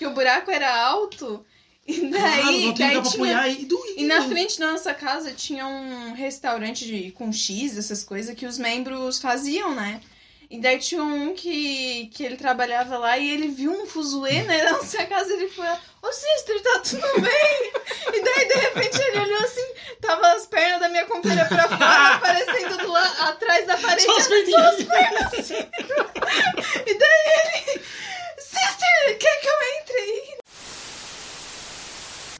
Porque o buraco era alto. E daí, Claro, daí tinha... e E na frente da nossa casa tinha um restaurante de, com X, essas coisas, que os membros faziam, né? E daí tinha um que, que ele trabalhava lá e ele viu um fuzuê, né, na nossa casa ele foi lá, ô sister, tá tudo bem? E daí, de repente, ele olhou assim, tava as pernas da minha companheira pra fora, aparecendo do la- atrás da parede. Só as só as pernas assim. E daí ele, sister, quer que eu entre aí?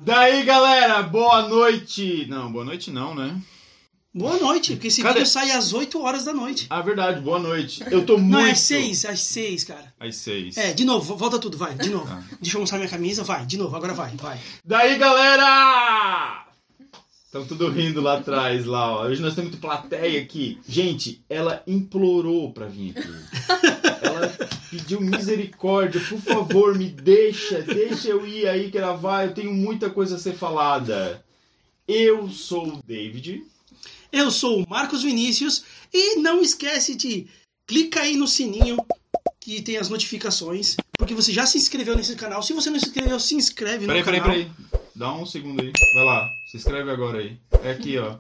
Daí, galera, boa noite. Não, boa noite não, né? Boa noite, porque esse Cadê? vídeo sai às 8 horas da noite. Ah, verdade, boa noite. Eu tô muito... Não, é às 6, às 6, cara. Às seis. É, de novo, volta tudo, vai, de novo. Tá. Deixa eu mostrar minha camisa, vai, de novo, agora vai, vai. Daí, galera! Estão tudo rindo lá atrás, lá, ó. Hoje nós temos plateia aqui. Gente, ela implorou pra vir aqui. Ela pediu misericórdia, por favor, me deixa, deixa eu ir aí gravar, eu tenho muita coisa a ser falada. Eu sou o David. Eu sou o Marcos Vinícius e não esquece de clicar aí no sininho que tem as notificações, porque você já se inscreveu nesse canal. Se você não se inscreveu, se inscreve Peraí, no peraí, canal. peraí. Dá um segundo aí. Vai lá, se inscreve agora aí. É aqui, ó.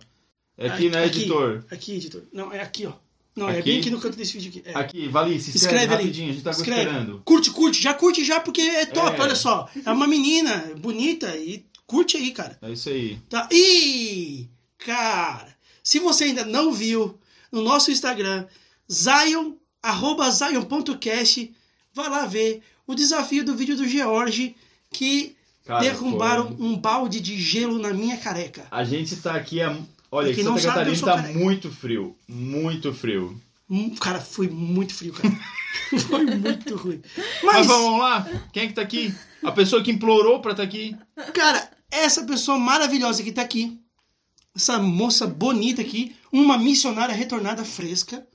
É aqui, né, Aqui. editor? Aqui, editor. Não, é aqui, ó. Não, é Aqui? bem aqui no canto desse vídeo aqui. É. Aqui, Vali, se inscreve, Escreve ali. rapidinho, a gente tá Escreve. esperando. Curte, curte, já curte já, porque é top, É. olha só. É uma menina bonita e curte aí, cara. É isso aí. Tá? E, cara, se você ainda não viu, no nosso Instagram, Zion, arroba Zion.cast, vai lá ver o desafio do vídeo do George, que Cara, derrubaram foi- um balde de gelo na minha careca. A gente tá aqui. A... Olha, Santa sabe, eu Catarina sou tá careca. muito frio. Muito frio. Hum, Cara, foi muito frio, cara. foi muito ruim. Mas, Mas, vamos lá? Quem é que tá aqui? A pessoa que implorou pra estar aqui. cara, essa pessoa maravilhosa que tá aqui, essa moça bonita aqui, uma missionária retornada fresca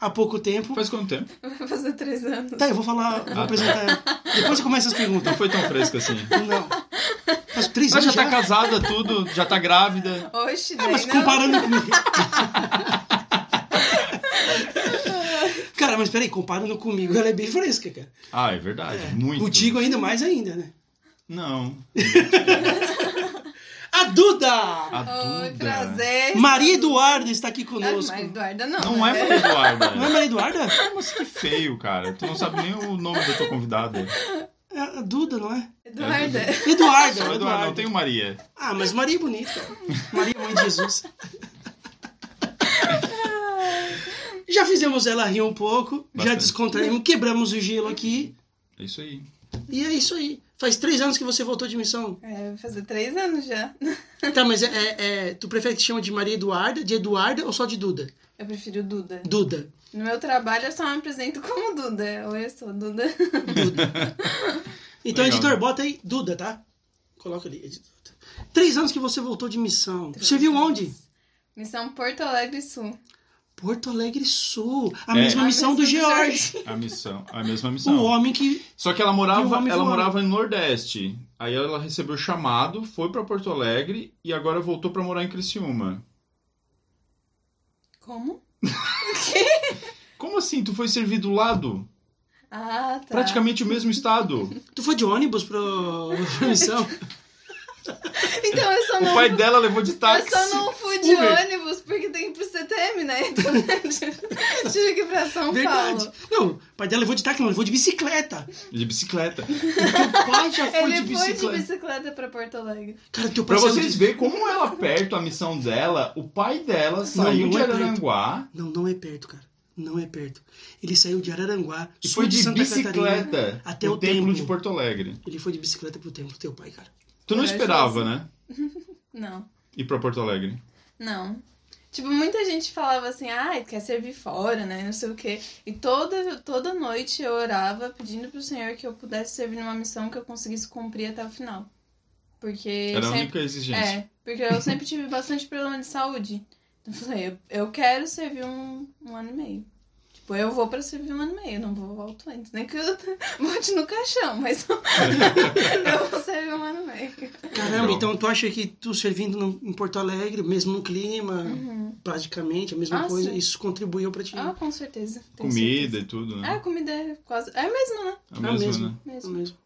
há pouco tempo. Faz quanto tempo? Vai fazer três anos. Tá, eu vou falar, vou apresentar ela. Depois você começa as perguntas. Não foi tão fresca assim. Não. Faz três Ela anos já já. tá casada, tudo, já tá grávida. Oxe, daí mas não. comparando comigo. cara, mas peraí, comparando comigo, ela é bem fresca, cara. Ah, é verdade. Muito. Contigo ainda mais ainda, né? Não. A Duda! A Oi, Duda. prazer. Maria Eduarda está aqui Ah, conosco. Maria Eduarda não. Não é né? Maria Eduarda. Não é Maria Eduarda? Mas que feio, cara. Tu não sabe nem o nome da tua convidada. É a Duda, não é? Eduarda. Eduarda, Só Eduarda. Eduardo, não tem o Maria. Ah, mas Maria é bonita. Maria, mãe de Jesus. Já fizemos ela rir um pouco, já Bastante. descontraímos, quebramos o gelo aqui. É isso aí. E é isso aí. Faz três anos que você voltou de missão. É, vai fazer três anos já. Tá, mas é, é- é- tu prefere que te chama de Maria Eduarda, de Eduarda ou só de Duda? Eu prefiro Duda. Duda. No meu trabalho eu só me apresento como Duda. Oi, eu sou Duda. Duda. Então, Legal. editor, bota aí Duda, tá? Coloca ali, editor. Três anos que você voltou de missão. Você viu onde? Missão Porto Alegre Sul. Porto Alegre Sul. A É. mesma A missão do missão do George. A missão, a mesma O missão. homem que. Só que ela o morava, homem ela morava no Nordeste. Aí ela recebeu o chamado, foi pra Porto Alegre e agora voltou pra morar em Criciúma. Como? Como assim? Tu foi servir do lado? Ah, tá. Praticamente o mesmo estado. Tu foi de ônibus pro... missão? Então eu só O não. pai dela levou de Eu táxi. só não fui de Uber. ônibus porque tem que ir pro CTM, né? Então tive que ir pra São Verdade. Paulo. Não, o pai dela levou de táxi, não, levou de bicicleta. De bicicleta. Teu pai já foi Ele de foi bicicleta. de bicicleta pra Porto Alegre. Cara, teu pai Pra vocês de... verem como ela perto a missão dela, o pai dela saiu não de é perto. Araranguá Não, não é perto, cara. Não é perto. Ele saiu de Araranguá, e sul foi de Santa Catarina. bicicleta até pro o templo templo. de Porto Alegre. Ele foi de bicicleta pro templo, teu pai, cara. Tu não esperava, né? Não, Ir pra Porto Alegre. não. Tipo, muita gente falava assim, ah, quer servir fora, né? Não sei o quê. E toda, toda noite eu orava pedindo pro Senhor que eu pudesse servir numa missão que eu conseguisse cumprir até o final. Porque Era a sempre... única exigência. É, porque eu sempre tive bastante problema de saúde. Eu falei, eu, quero servir um, um ano e meio. Tipo, eu vou pra servir um ano e meio, eu não vou volto antes. Nem que eu volte no caixão, mas eu vou servir um ano e meio. Caramba, então tu acha que tu servindo no- em Porto Alegre, mesmo no clima, Uhum. praticamente a mesma Ah, coisa, sim. isso contribuiu pra ti? Ah, com certeza. tenho Comida certeza. e tudo, né? a comida é quase. É mesmo, né? A é mesma, mesmo. né? É Mesmo. mesmo.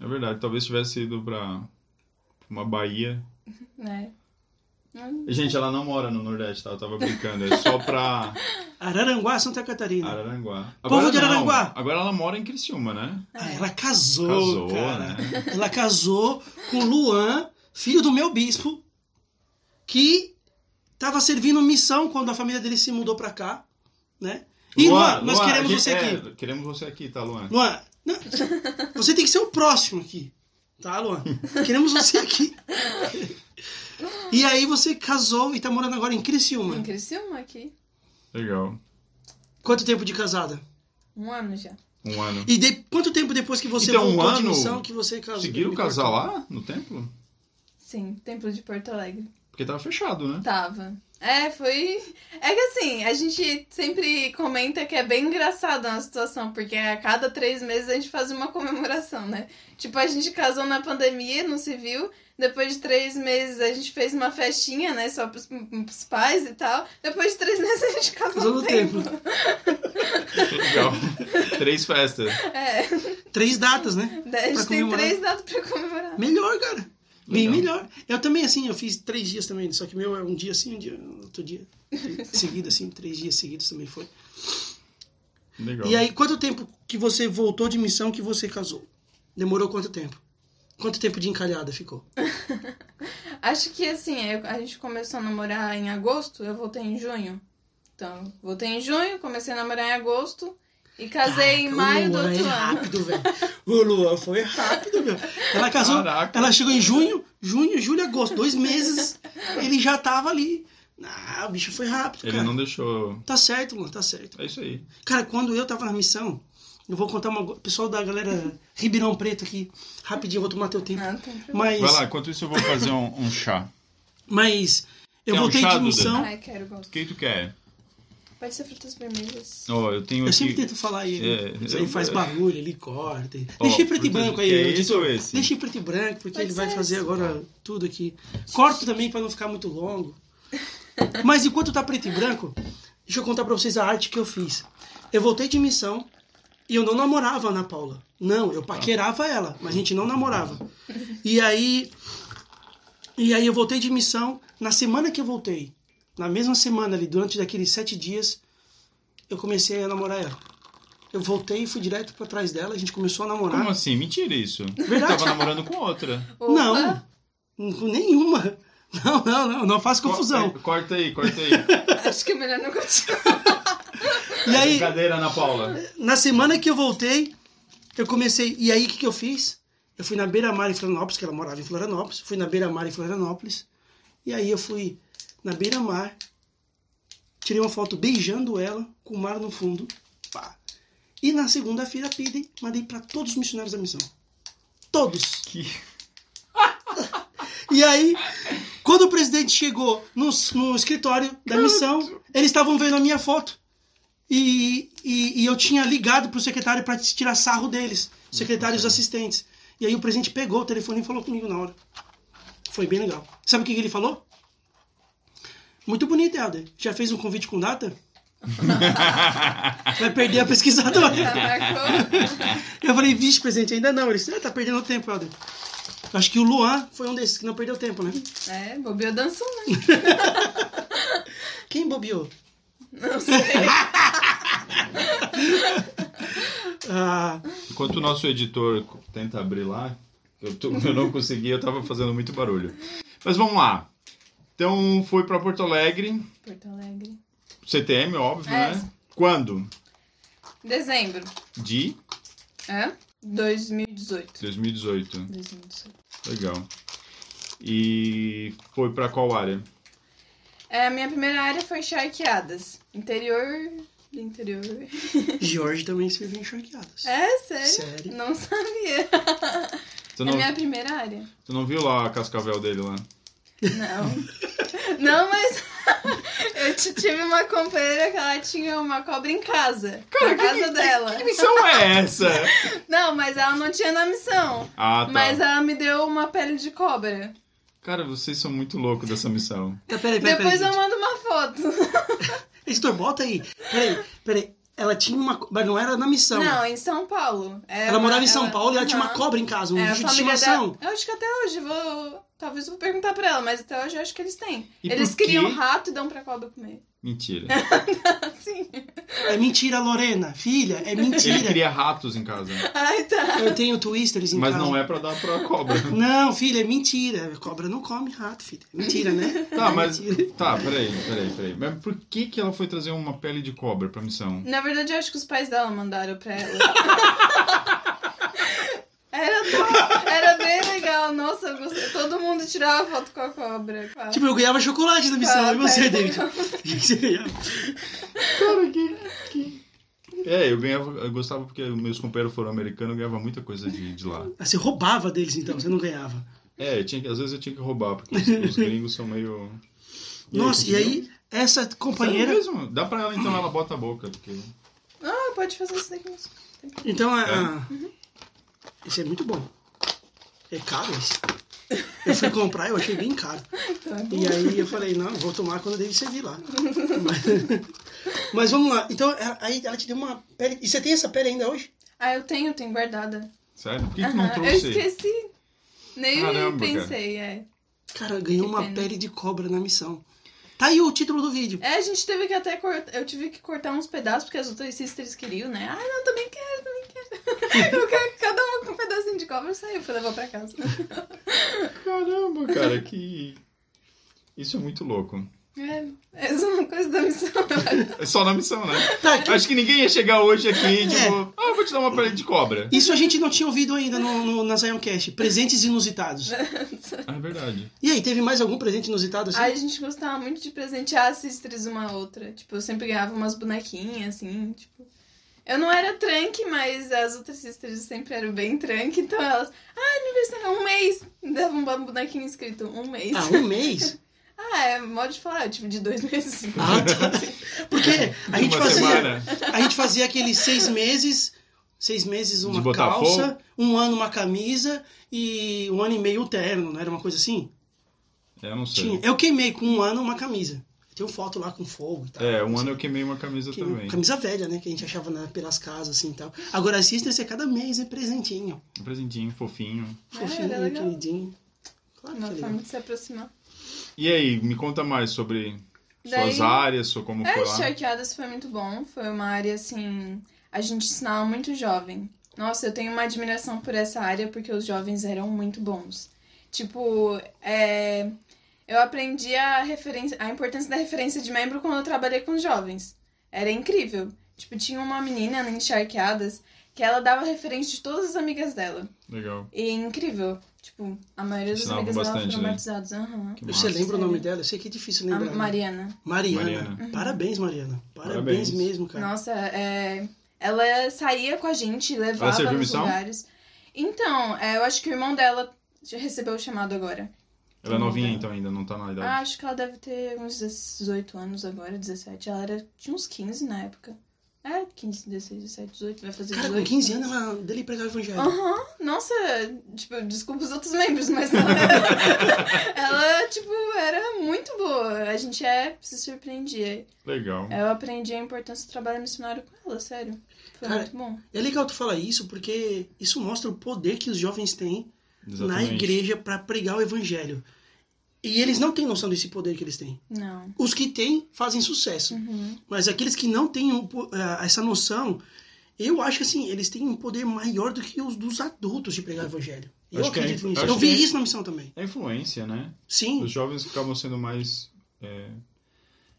É verdade, talvez tivesse ido pra uma Bahia. né? Hum, Gente, ela não mora no Nordeste, tá? Eu tava brincando. É só pra Araranguá, Santa Catarina. Araranguá. Povo de não. Araranguá. Agora ela mora em Criciúma, né? Ah, ela casou, Casou, cara. né? Ela casou com Luan, filho do meu bispo, que tava servindo missão quando a família dele se mudou pra cá, né? E Luan, nós Luan, queremos você é, aqui. Queremos você aqui, tá, Luan? Luan, não, você tem que ser o próximo aqui, tá, Luan? Queremos você aqui. E aí você casou e tá morando agora em Criciúma. Em Criciúma aqui. Legal. Quanto tempo de casada? Um ano já. Um ano. E de, quanto tempo depois que você Então, um voltou de ano? missão que você casou? Conseguiram casar lá no templo? Sim, Templo de Porto Alegre. Porque tava fechado, né? Tava. É, foi. É que assim, a gente sempre comenta que é bem engraçado a situação, porque a cada três meses a gente faz uma comemoração, né? Tipo, a gente casou na pandemia, no civil. Depois de três meses a gente fez uma festinha, né? Só pros, pros pais e tal. Depois de três meses a gente casou Casou no no templo. Legal. Três festas. É, Três datas, né? a gente Pra tem comemorar. três datas pra comemorar. Melhor, cara. Bem Legal. melhor. Eu também, assim, eu fiz três dias também, só que meu é um dia assim, um dia, outro dia. Seguido, assim, três dias seguidos também foi. Legal. E aí, quanto tempo que você voltou de missão que você casou? Demorou quanto tempo? Quanto tempo de encalhada ficou? Acho que assim, eu- a gente começou a namorar em agosto, eu voltei em junho. Então, voltei em junho, comecei a namorar em agosto e casei em Caraca, maio o do outro é ano. rápido, velho. O Luan foi rápido, meu. Ela casou, Caraca. ela chegou em junho, junho, julho, agosto. Dois meses, ele já tava ali. Ah, o bicho foi rápido, Ele cara. não deixou. Tá certo, Luan, tá certo. É isso aí. Cara, quando eu tava na missão, eu vou contar uma. Pessoal da galera Ribeirão Preto aqui, rapidinho, eu vou tomar teu tempo. Ah. Mas, Vai lá, enquanto isso eu vou fazer um, um chá. mas eu Quer um voltei chá, de Duda? missão. Ai, quero gosto. O que tu quer? Pode ser frutas vermelhas. Ó, eu tenho Eu aqui. sempre tento falar aí. É, isso aí eu- faz barulho, ele corta. Ó, Deixa em preto e branco aí, é ou esse? Em preto e branco, porque Pode ele vai fazer esse. agora tudo aqui. Corto também pra não ficar muito longo. Mas enquanto tá preto e branco, deixa eu contar pra vocês a arte que eu fiz. Eu voltei de missão e eu não namorava a Ana Paula. Não, eu paquerava ela, mas a gente não namorava. E aí. E aí eu voltei de missão. Na semana que eu voltei, na mesma semana ali, durante aqueles sete dias, eu comecei a namorar ela. Eu voltei e fui direto pra trás dela, a gente começou a namorar. Como assim? Mentira isso. Verdade. Tava namorando com outra. Opa, Não, com nenhuma. Não, não, não, não faz confusão. Co- Corta aí, corta aí. Acho que é melhor não continuar. E aí, Brincadeira, Ana Paula. na semana que eu voltei, eu comecei. E aí, o que, que eu fiz? Eu fui na beira-mar em Florianópolis, que ela morava em Florianópolis. Fui na beira-mar em Florianópolis. E aí, eu fui na beira-mar, tirei uma foto beijando ela, com o mar no fundo. Pá. E na segunda-feira, pidem, mandei para todos os missionários da missão. Todos. Que... E aí, quando o presidente chegou no, no escritório da missão, eles estavam vendo a minha foto. E, e, e eu tinha ligado pro secretário para tirar sarro deles, secretários assistentes. E aí o presidente pegou o telefone e falou comigo na hora. Foi bem legal. Sabe o que ele falou? Muito bonito, Helder. Já fez um convite com data? Vai perder a pesquisadora. Eu falei, vixe, presidente, ainda não. Ele disse, ah, tá perdendo tempo, Helder. Acho que o Luan foi um desses que não perdeu tempo, né? É, bobeou dançou, né? Quem bobeou? Não sei. Ah, Enquanto o nosso editor tenta abrir lá, eu, tô- eu não consegui, eu tava fazendo muito barulho. Mas vamos lá. Então foi pra Porto Alegre, Porto Alegre. CTM, óbvio, É. né? Quando? Dezembro. De É? 2018. 2018. 2018. Legal. E foi pra qual área? É, a minha primeira área foi charqueadas. Interior do interior. Jorge também serviu em charqueadas. É, sério? Sério? Não sabia. Tu É não, a minha primeira área. tu não viu lá a cascavel dele lá? Não. Não, mas eu tive uma companheira que ela tinha uma cobra em casa. na casa dela. Que missão é essa? Não, mas ela não tinha na missão. Ah, tá. Mas ela me deu uma pele de cobra. Cara, vocês são muito loucos dessa missão. Tá, peraí, peraí, Depois peraí. eu mando uma foto. Editor, bota aí. Peraí, peraí. ela tinha uma. Mas não era na missão. Não, em São Paulo. Era ela morava em São Paulo e ela tinha uma cobra em casa, um É, bicho de estimação. dela. Eu acho que até hoje vou. Talvez eu vou perguntar pra ela, mas até hoje eu acho que eles têm. E eles criam rato e dão pra cobra comer. Mentira. Assim. É mentira, Lorena. Filha, é Ele mentira. cria ratos em casa. Ai, tá. Eu tenho twisters em Mas casa. não é pra dar pra cobra. Não, filha, é mentira. Cobra não come rato, filha. É Mentira, né? Tá, É mas. mentira. Tá, peraí, peraí, peraí. Mas por que, que ela foi trazer uma pele de cobra pra missão? Na verdade, eu acho que os pais dela mandaram pra ela. Era, tão- era bem legal. Nossa, eu gostei. todo mundo tirava foto com a cobra. com a- Tipo, eu ganhava chocolate na missão. E você. David? Você ganhava? Cara, que. que... É, eu ganhava. Eu gostava porque meus companheiros foram americanos, eu ganhava muita coisa de, de lá. Ah, Você roubava deles, então. Você não ganhava. É, tinha que- às vezes eu tinha que roubar, porque os, os gringos são meio. Nossa, e conseguiu? aí, essa Sério companheira... mesmo? Dá pra ela então, ela bota a boca. Porque... Ah, pode fazer isso daqui. mas- Então, a... É. a- Esse é muito bom. É caro esse. Eu fui comprar, eu achei bem caro. Então é bom. E aí eu falei, não, vou tomar quando dele servir lá. Mas, mas vamos lá. Então, ela- aí ela te deu uma pele... E você tem essa pele ainda hoje? Ah, eu tenho, tenho guardada. Sério? Por que, que não Aham, Eu trouxe? esqueci. Nem Caramba, pensei, é. Cara, ganhou Que uma pena. pele de cobra na missão. Tá aí o título do vídeo. É, a gente teve que até cortar. Eu tive que cortar uns pedaços porque as outras sisters queriam, né? Ah, não, também quero, também quero. Eu quero cada uma com um pedacinho de cobra saiu pra levar pra casa. Caramba, cara, que. Isso é muito louco. É, essa é uma coisa da missão. É só na missão, né? Tá, que- Acho que ninguém ia chegar hoje aqui É. e tipo, ah, eu vou te dar uma pele de cobra. Isso a gente não tinha ouvido ainda no, no, na Zioncast. Presentes inusitados. Ah, é verdade. E aí, teve mais algum presente inusitado assim? Ai, a gente gostava muito de presentear as sisters uma a outra. Tipo, eu sempre ganhava umas bonequinhas, assim, tipo. Eu não era tranque, mas as outras sisters sempre eram bem tranque, então elas. Ah, aniversário, um mês! Dava um bonequinho escrito um mês. Ah, um mês? Ah, é modo de falar, tipo, de dois meses. Ah, tá. Porque a gente fazia. semana. A gente fazia aqueles seis meses. Seis meses uma calça, um ano uma camisa e um ano e meio o terno, não era uma coisa assim? É, eu não sei. Tinha. Eu queimei com um ano uma camisa. Tem foto lá com fogo e tal. É, um ano eu queimei uma camisa Que- também. Camisa velha, né? Que a gente achava na- pelas casas assim e tal. Agora assista é cada mês é presentinho. Um presentinho, fofinho. Fofinho, legal. queridinho. Claro que é legal. forma de se aproximar. E aí, me conta mais sobre Daí- suas áreas, sua como É, foi lá. Charqueadas foi muito bom. Foi uma área, assim. A gente ensinava muito jovem. Nossa, eu tenho uma admiração por essa área porque os jovens eram muito bons. Tipo, é, eu aprendi a, referência, a importância da referência de membro quando eu trabalhei com os jovens. Era incrível. Tipo, tinha uma menina em Charqueadas que ela dava referência de todas as amigas dela. Legal. E incrível. Tipo, a maioria das amigas dela foram né? batizadas. Aham. Que Você massa. lembra o nome dela? Eu sei que é difícil A lembrar. né? Mariana. Mariana. Mariana. Parabéns, Mariana. Parabéns, Parabéns. mesmo, cara. Nossa, é, ela saía com a gente, levava nos missão? lugares. Então, é, eu acho que o irmão dela já recebeu o chamado agora. Ela é novinha então ainda, não tá na idade. Ah, acho que ela deve ter uns 18 anos agora, 17. Ela era, tinha uns 15 na época. É, 15, 16, 17, 18, vai fazer Cara, 18. com 15 anos ela dele pregar o evangelho. Aham, nossa, tipo, desculpa os outros membros, mas ela, ela, tipo, era muito boa. A gente é, se surpreendia. Legal. Eu aprendi a importância do trabalho missionário com ela, sério. Foi Cara, muito bom. É legal tu falar isso porque isso mostra o poder que os jovens têm na Exatamente. igreja para pregar o evangelho. E eles não têm noção desse poder que eles têm. Não. Os que têm fazem sucesso, Uhum. mas aqueles que não têm o po- ah, essa noção, eu acho que assim, eles têm um poder maior do que os dos adultos de pregar o evangelho. Eu Acho que é acredito influ- nisso. acho Eu vi é- isso na missão também. É influência, né? Sim. Os jovens acabam sendo mais. é,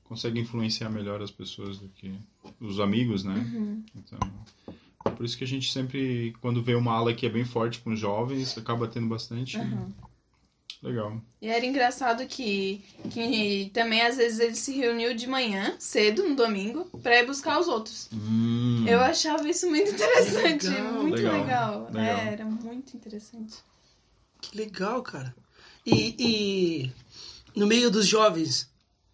conseguem influenciar melhor as pessoas do que os amigos, né? Uhum. Então, é por isso que a gente sempre, quando vê uma ala que é bem forte com os jovens, acaba tendo bastante. Uhum. Legal. E era engraçado que, que também às vezes ele se reuniu de manhã, cedo, no domingo, pra ir buscar os outros. Hum. Eu achava isso muito interessante, Legal, muito legal, legal. legal. É, era muito interessante. Que legal, cara. E, e no meio dos jovens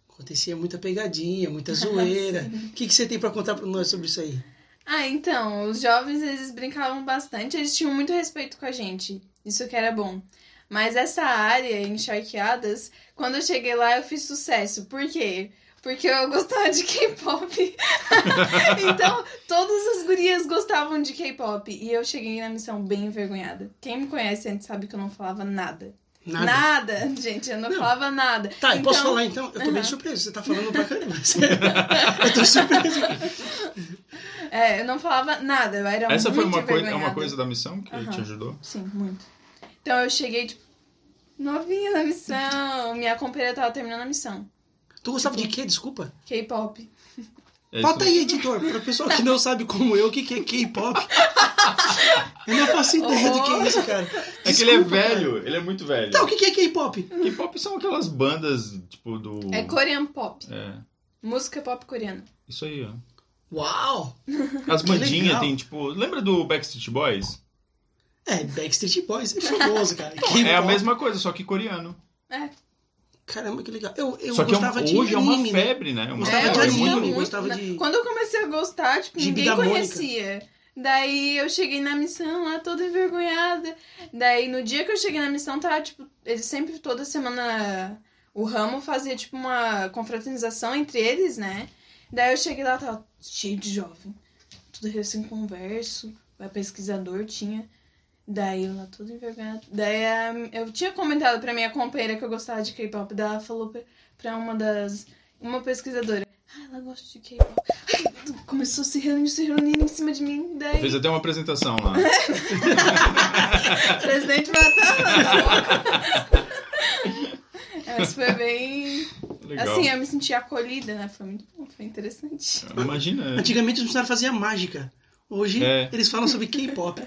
acontecia muita pegadinha, muita zoeira. O que, que você tem para contar para nós sobre isso aí? Ah, então, os jovens eles brincavam bastante, eles tinham muito respeito com a gente. Isso que era bom. Mas essa área, encharqueadas, quando eu cheguei lá eu fiz sucesso. Por quê? Porque eu gostava de K-pop. então, todas as gurias gostavam de K-pop. E eu cheguei na missão bem envergonhada. Quem me conhece antes sabe que eu não falava nada. Nada. Nada, gente, eu não, Não. falava nada. Tá, eu posso Então- falar então? Eu tô bem Aham. surpreso, você tá falando pra caramba. eu tô surpreso. É, eu não falava nada, eu era Essa foi muito uma, coi- é uma coisa da missão que Aham. te ajudou? Sim, muito. Então eu cheguei, tipo, novinha na missão. Minha companheira tava terminando a missão. Tu gostava de quê? Desculpa. K-pop. É Bota aí, editor, pra pessoa que não sabe como eu, o que que é K-pop. Eu não faço ideia do que é isso, cara. É que ele é Desculpa, cara. velho, ele é muito velho. Tá, o que que é K-pop? K-pop são aquelas bandas, tipo, do. É Korean pop. É, Música pop coreana. isso aí, ó. Uau! As bandinhas tem, tipo. Lembra do Backstreet Boys? É, Backstreet Boys é famoso, cara. É a mesma coisa, só que coreano. É. Caramba, que legal. Eu, eu só que é um- gostava de hoje é uma anime, né? febre, né? Uma Gostava é, de tá anime, muito. gostava né? de- Quando eu comecei a gostar, tipo, Gibi ninguém da Mônica. conhecia. Daí eu cheguei na missão lá toda envergonhada. Daí no dia que eu cheguei na missão, tava, tipo, eles sempre, toda semana, o ramo fazia, tipo, uma confraternização entre eles, né? Daí eu cheguei lá, tava cheio de jovem. Tudo recém-converso, vai pesquisador tinha. Daí eu lá toda envergonhada. Daí a- eu tinha comentado pra minha companheira que eu gostava de K-pop. Daí ela falou pra, uma das. Uma pesquisadora. Ah, ela gosta de K-pop. Ai, Começou a se reunir, se reunir em cima de mim. Daí. Fez até uma apresentação lá. Presidente matando. Mas foi bem. Legal. Assim, eu me senti acolhida, né? Foi muito bom, foi interessante. Imagina. Antigamente os missionários faziam mágica. Hoje É. eles falam sobre K-pop.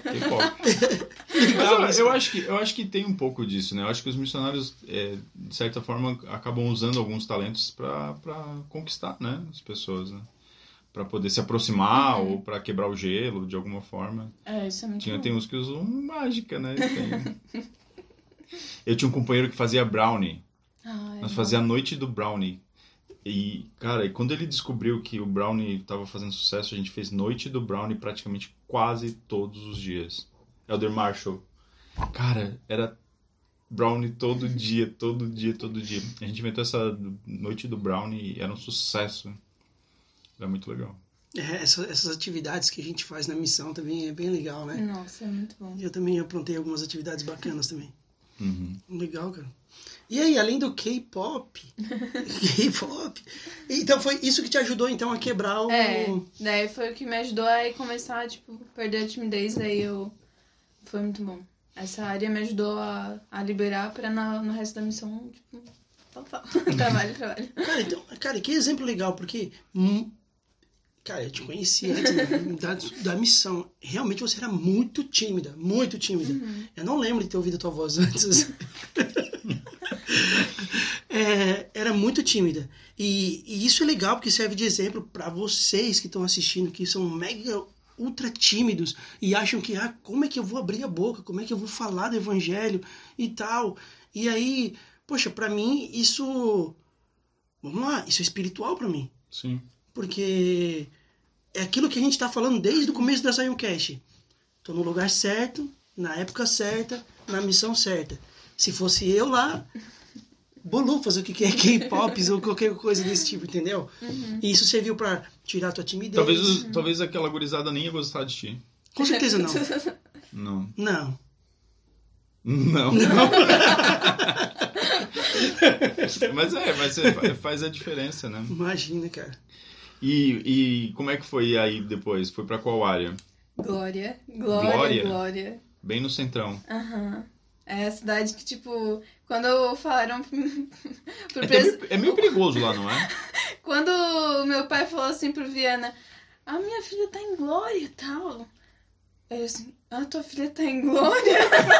Mas eu, eu acho que, eu acho que tem um pouco disso, né? Eu acho que os missionários, é, de certa forma, acabam usando alguns talentos para conquistar, né? As pessoas, né? Para poder se aproximar Uhum. ou para quebrar o gelo de alguma forma. É, isso é muito Tinha, bom. tem uns que usam mágica, né? Tem- Eu tinha um companheiro que fazia brownie. Ai, Nós bom. fazia a noite do brownie. E, cara, e quando ele descobriu que o brownie tava fazendo sucesso, a gente fez noite do brownie praticamente quase todos os dias. Elder Marshall. Cara, era brownie todo dia, todo dia, todo dia. A gente inventou essa noite do brownie e era um sucesso. Era muito legal. É, essa- essas atividades que a gente faz na missão também é bem legal, né? Nossa, é muito bom. Eu também aprontei algumas atividades bacanas também. Uhum. Legal, cara. E aí, além do K-pop, K-pop. Então foi isso que te ajudou então a quebrar o. É, daí foi o que me ajudou a começar, tipo, perder a timidez, daí eu. Foi muito bom. Essa área me ajudou a, a liberar pra na- no resto da missão, tipo, trabalho, trabalho. Cara, então, cara, que exemplo legal, porque. hum, Cara, eu te conheci antes da, da missão. Realmente você era muito tímida, muito tímida. Uhum. Eu não lembro de ter ouvido a tua voz antes. É, era muito tímida. E, e isso é legal porque serve de exemplo para vocês que estão assistindo, que são mega ultra tímidos e acham que, ah, como é que eu vou abrir a boca? Como é que eu vou falar do evangelho e tal? E aí, poxa, para mim isso. Vamos lá, isso é espiritual para mim. Sim. Porque é aquilo que a gente está falando desde o começo da Zioncast. Tô no lugar certo, na época certa, na missão certa. Se fosse eu lá, bolufas, o que que é K-pop ou qualquer coisa desse tipo, entendeu? E isso serviu pra tirar a tua timidez. Talvez, os- talvez aquela gurizada nem ia gostar de ti. Com certeza não. Não. Não. Não. mas é, mas é, faz a diferença, né? Imagina, cara. E, e como é que foi aí depois? Foi pra qual área? Glória, glória, Glória? glória. Bem no centrão. Aham. É a cidade que, tipo, quando falaram pro É, pres... meio, é meio perigoso lá, não é? Quando o meu pai falou assim pro Viana, a minha filha tá em glória e tal. Eu assim, a tua filha tá em glória?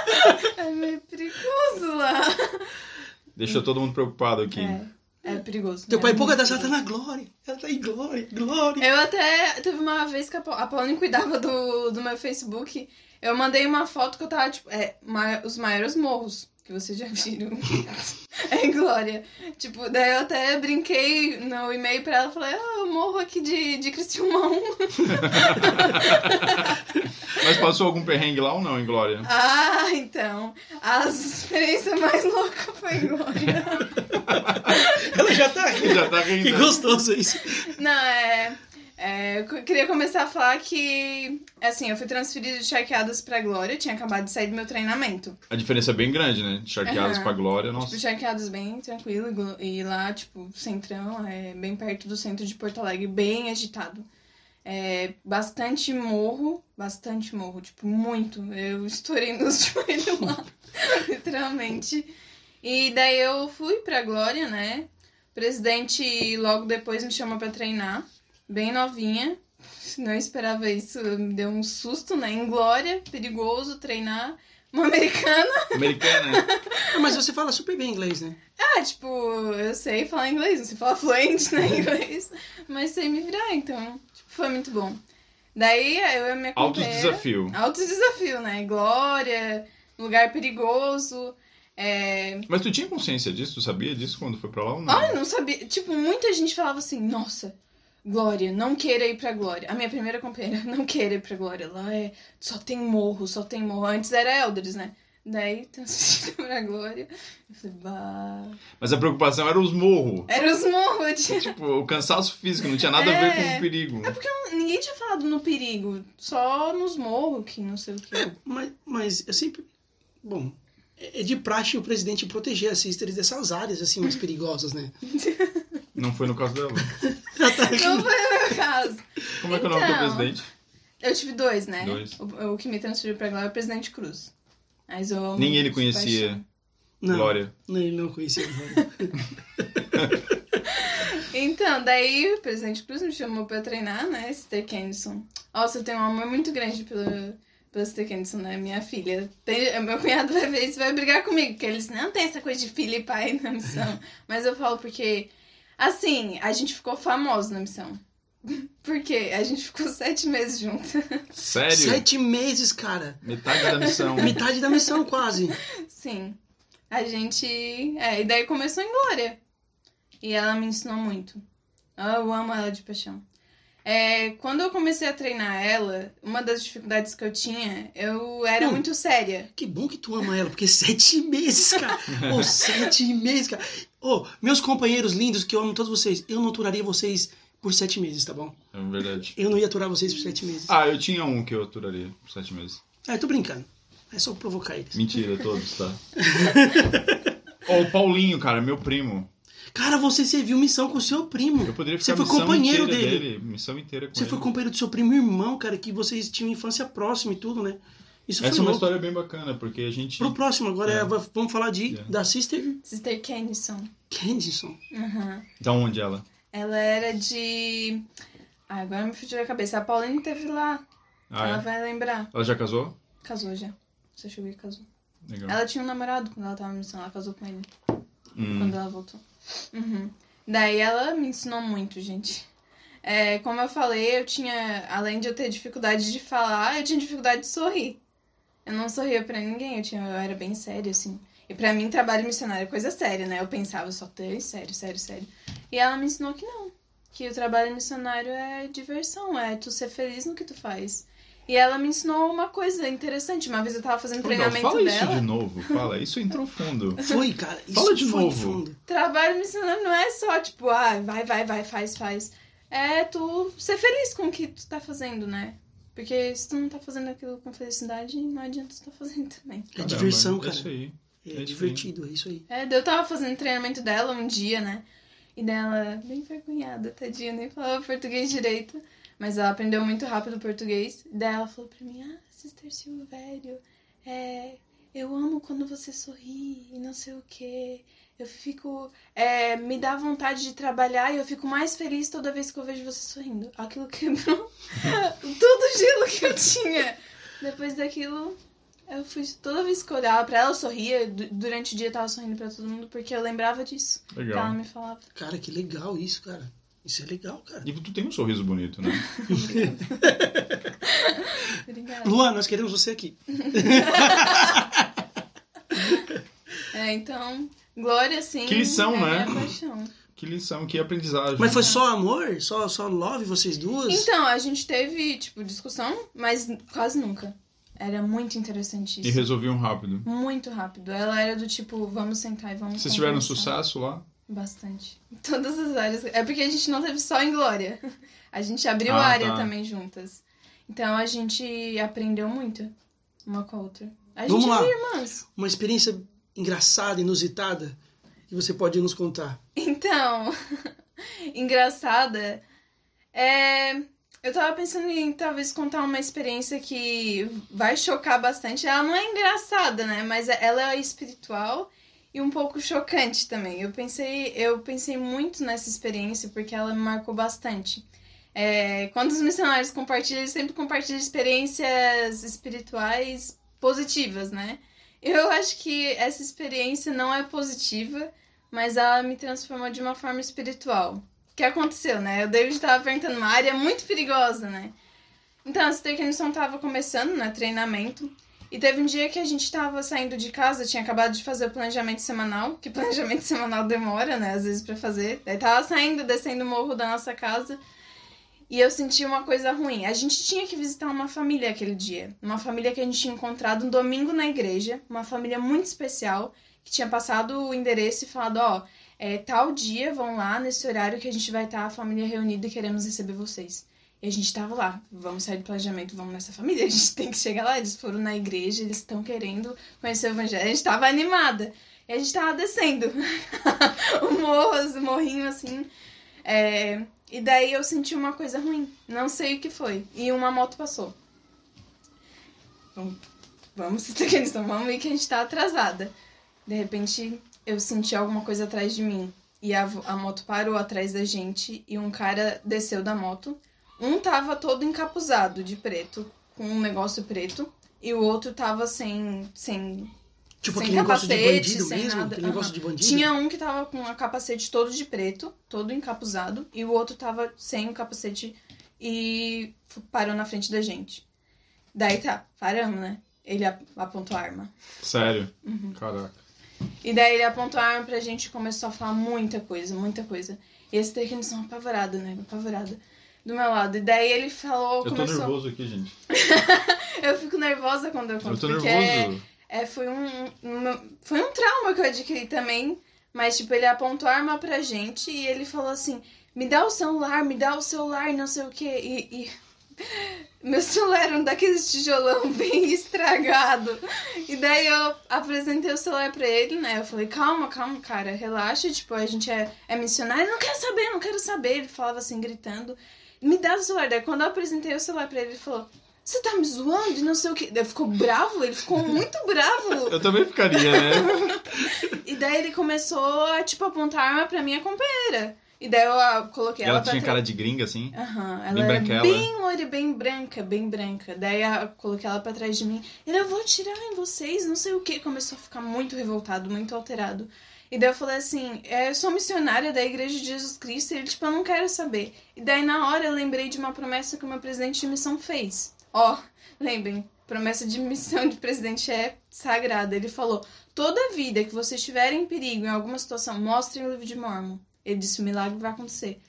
é meio perigoso lá. Deixou todo mundo preocupado aqui. É, é perigoso. Teu é pai muito pouca dessa tá na glória. Ela tá em glória, glória. Eu até. Teve uma vez que a a Pauline cuidava do, do meu Facebook. Eu mandei uma foto que eu tava, tipo, é, ma- os maiores morros. Que vocês já viram. é Glória. Tipo, daí eu até brinquei no e-mail pra ela, falei, ah, eu morro aqui de, de Criciúma 1. Mas passou algum perrengue lá ou não, em Glória? Ah, então. A experiência mais louca foi em Glória. Ela já tá rindo. Já tá Que rindo. gostoso isso. Não, é. É, eu queria começar a falar que, assim, eu fui transferida de charqueadas pra Glória, tinha acabado de sair do meu treinamento. A diferença é bem grande, né? De charqueadas Aham. pra Glória, Tipo, nossa. charqueadas bem tranquilo, e lá, tipo, centrão, é bem perto do centro de Porto Alegre, bem agitado. É, bastante morro, bastante morro, tipo, muito. Eu estourei nos joelhos lá, literalmente. E daí eu fui pra Glória, né? O presidente logo depois me chamou pra treinar, bem novinha. Não esperava isso, me deu um susto, né? Em Glória, perigoso treinar. Uma americana. Americana. Ah, Mas você fala super bem inglês, né? Ah, tipo, eu sei falar inglês, não sei falar fluente, né, inglês, mas sei me virar, então, tipo, foi muito bom. Daí eu e a minha companheira... desafio. Altos desafio, né? Glória, lugar perigoso. É... Mas tu tinha consciência disso? Tu sabia disso quando foi pra lá ou não? Ah, eu não sabia. Tipo, muita gente falava assim, nossa, Glória, não queira ir pra Glória. A minha primeira companheira, não queira ir pra Glória. Lá é. Só tem morro, só tem morro. Antes era Elders, né? Daí transferido pra Glória. Eu falei, bah. Mas a preocupação era os morros. Era os morros, tinha Tipo, o cansaço físico não tinha nada a ver É. com o perigo. Ninguém tinha falado no perigo, só nos morros, que não sei o que. Mas, mas eu sempre. Bom, é é de praxe o presidente proteger as sisters dessas áreas assim mais perigosas, né? Não foi no caso dela. Tá Não foi o meu caso. Como é que é o nome do Então. presidente? Eu tive dois, né? Dois. O, o que me transferiu pra Glória é o Presidente Cruz. Mas eu amo Nem ele de conhecia paixão. Não, Glória. não, ele não conhecia. Glória. Então, daí o Presidente Cruz me chamou pra treinar, né? Sister Kennison. Nossa, eu tenho um amor muito grande pela, pela Sister Kennison, né? Minha filha. Tem- meu cunhado vai ver isso e vai brigar comigo, porque eles não tem essa coisa de filho e pai na missão. Mas eu falo porque, assim, a gente ficou famoso na missão. Porque a gente ficou sete meses junto. Sério? Sete meses, cara. Metade da missão. Metade da missão, quase. Sim. A gente. É, e daí começou em Glória. E ela me ensinou muito. Eu amo ela de paixão. É, quando eu comecei a treinar ela, uma das dificuldades que eu tinha, eu era Hum. muito séria. Que bom que tu ama ela, porque sete meses, cara. Ô, sete meses, cara. Ô, meus companheiros lindos, que eu amo todos vocês, eu não aturaria vocês por sete meses, tá bom? É verdade. Eu não ia aturar vocês por sete meses. Ah, eu tinha um que eu aturaria por sete meses. Ah, eu tô brincando. É só provocar eles. Mentira, todos, tá? Ó, o Paulinho, cara, meu primo. Cara, você serviu missão com o seu primo. Eu poderia Você ficar foi missão companheiro inteira dele. Missão inteira com Você ele. foi companheiro do seu primo irmão, cara, que vocês tinham infância próxima e tudo, né? Isso Essa é foi uma louco. história bem bacana, porque a gente... Pro próximo, agora É. é, vamos falar de, É. da Sister Sister Kennison. Kendison. Uhum. Da onde ela? Ela era de. Ah, agora me fugiu a cabeça. A Pauline teve lá. Ah, ela é? vai lembrar. Ela já casou? Casou já. Você chegou e casou. Legal. Ela tinha um namorado quando ela tava na missão. Ela casou com ele. Hum. quando ela voltou. Uhum. Daí ela me ensinou muito, gente. É, como eu falei, eu tinha, além de eu ter dificuldade de falar, eu tinha dificuldade de sorrir. Eu não sorria pra ninguém, eu, tinha, eu era bem séria, assim. E pra mim, trabalho missionário é coisa séria, né? Eu pensava só ter sério, sério, sério. E ela me ensinou que não. Que o trabalho missionário é diversão, é tu ser feliz no que tu faz. E ela me ensinou uma coisa interessante. Uma vez eu tava fazendo Legal, treinamento fala isso dela. de novo, fala. Isso entrou fundo. Foi, cara. Isso Fala de foi novo. fundo. Trabalho missionário não é só, tipo, ah, vai, vai, vai, faz, faz. É tu ser feliz com o que tu tá fazendo, né? Porque se tu não tá fazendo aquilo com felicidade, não adianta tu tá fazendo também. É Caramba, diversão, É cara. isso aí. É, É divertido, é isso aí. É, daí eu tava fazendo treinamento dela um dia, né? E dela, bem vergonhada, tadinha, nem falava português direito. Mas ela aprendeu muito rápido português. Daí ela falou pra mim, ah, Sister Silvério, é, eu amo quando você sorri e não sei o quê. Eu fico. é, me dá vontade de trabalhar e eu fico mais feliz toda vez que eu vejo você sorrindo. Aquilo quebrou todo o gelo que eu tinha. Depois daquilo, eu fui. Toda vez que eu olhava pra ela, eu sorria. Du- Durante o dia eu tava sorrindo pra todo mundo porque eu lembrava disso. Que ela Legal. me falava. Cara, que legal isso, cara. Isso é legal, cara. E tu tem um sorriso bonito, né? Obrigada. Luan, nós queremos você aqui. né? Então, Glória, sim. Que lição, é né? Minha paixão. Que lição, que aprendizagem. Mas foi só amor? Só, só love vocês duas? Então, a gente teve, tipo, discussão, mas quase nunca. Era muito interessante E isso. resolviam rápido. Muito rápido. Ela era do tipo, vamos sentar e vamos Vocês tiveram sucesso lá? Bastante. Em todas as áreas. É porque a gente não teve só em Glória. A gente abriu Ah, área tá. também juntas. Então a gente aprendeu muito uma com a outra. A Vamos gente lá. é irmãs. Uma experiência engraçada, inusitada, que você pode nos contar. Então, engraçada. É, eu tava pensando em talvez contar uma experiência que vai chocar bastante. Ela não é engraçada, né? Mas ela é espiritual e um pouco chocante também. Eu pensei, eu pensei muito nessa experiência porque ela me marcou bastante. É, quando os missionários compartilham, eles sempre compartilham experiências espirituais positivas, né? Eu acho que essa experiência não é positiva, mas ela me transformou de uma forma espiritual. O que aconteceu, né? O David tava perguntando uma área muito perigosa, né? Então, essa Missão tava começando, né? Treinamento. E teve um dia que a gente tava saindo de casa, tinha acabado de fazer o planejamento semanal, que planejamento semanal demora, né? Às vezes pra fazer. Daí tava saindo, descendo o morro da nossa casa. E eu senti uma coisa ruim. A gente tinha que visitar uma família aquele dia. Uma família que a gente tinha encontrado um domingo na igreja. Uma família muito especial que tinha passado o endereço e falado, ó, é, tal dia vão lá nesse horário que a gente vai estar a família reunida e queremos receber vocês. E a gente tava lá, vamos sair do planejamento, vamos nessa família, a gente tem que chegar lá. Eles foram na igreja, eles estão querendo conhecer o evangelho. A gente tava animada. E a gente tava descendo o morro, o morrinho assim. É, e daí eu senti uma coisa ruim, não sei o que foi. E uma moto passou. Vamos, vamos, vamos ver que a gente tá atrasada. De repente, eu senti alguma coisa atrás de mim. E a, a moto parou atrás da gente e um cara desceu da moto. Um tava todo encapuzado de preto, com um negócio preto. E o outro tava sem. sem Tipo Sem negócio de capacete, bandido sem mesmo? nada. Aquele negócio de bandido? Tinha um que tava com a capacete todo de preto, todo encapuzado. E o outro tava sem o capacete e parou na frente da gente. Daí tá, paramos, né? Ele ap- apontou a arma. Sério? Uhum. Caraca. E daí ele apontou a arma pra gente e começou a falar muita coisa, muita coisa. E esse Tequinson apavorada, né? Apavorada. Do meu lado. E daí ele falou, Eu tô começou... nervoso aqui, gente. Eu fico nervosa quando eu conto, Eu tô porque nervoso. É, foi um, foi um trauma que eu adquiri também. Mas, tipo, ele apontou a arma pra gente e ele falou assim: me dá o celular, me dá o celular, não sei o quê. E. e- Meu celular era um daqueles tijolão bem estragado. E daí eu apresentei o celular pra ele, né? Eu falei, calma, calma, cara, relaxa. Tipo, a gente é, é missionário, não quero saber, não quero saber. Ele falava assim, gritando. Me dá o celular. Daí quando eu apresentei o celular pra ele, ele falou, você tá me zoando? E não sei o quê. Daí ficou bravo, ele ficou muito bravo. Eu também ficaria, né? E daí ele começou a, tipo, apontar arma pra minha companheira. E daí eu ah, coloquei ela, Ela tinha cara de gringa, assim. Aham, ela Bem era branquela. bem loira, bem branca, bem branca. Daí eu coloquei ela pra trás de mim. Ele, eu vou atirar em vocês, não sei o que. Começou a ficar muito revoltado, muito alterado. E daí eu falei assim, é, eu sou missionária da Igreja de Jesus Cristo e ele, tipo, eu não quero saber. E daí na hora eu lembrei de uma promessa que o meu presidente de missão fez. Ó, lembrem, promessa de missão de presidente é sagrada. Ele falou, toda vida que você estiver em perigo, em alguma situação, mostrem o livro de Mormon. Ele disse, o milagre vai acontecer.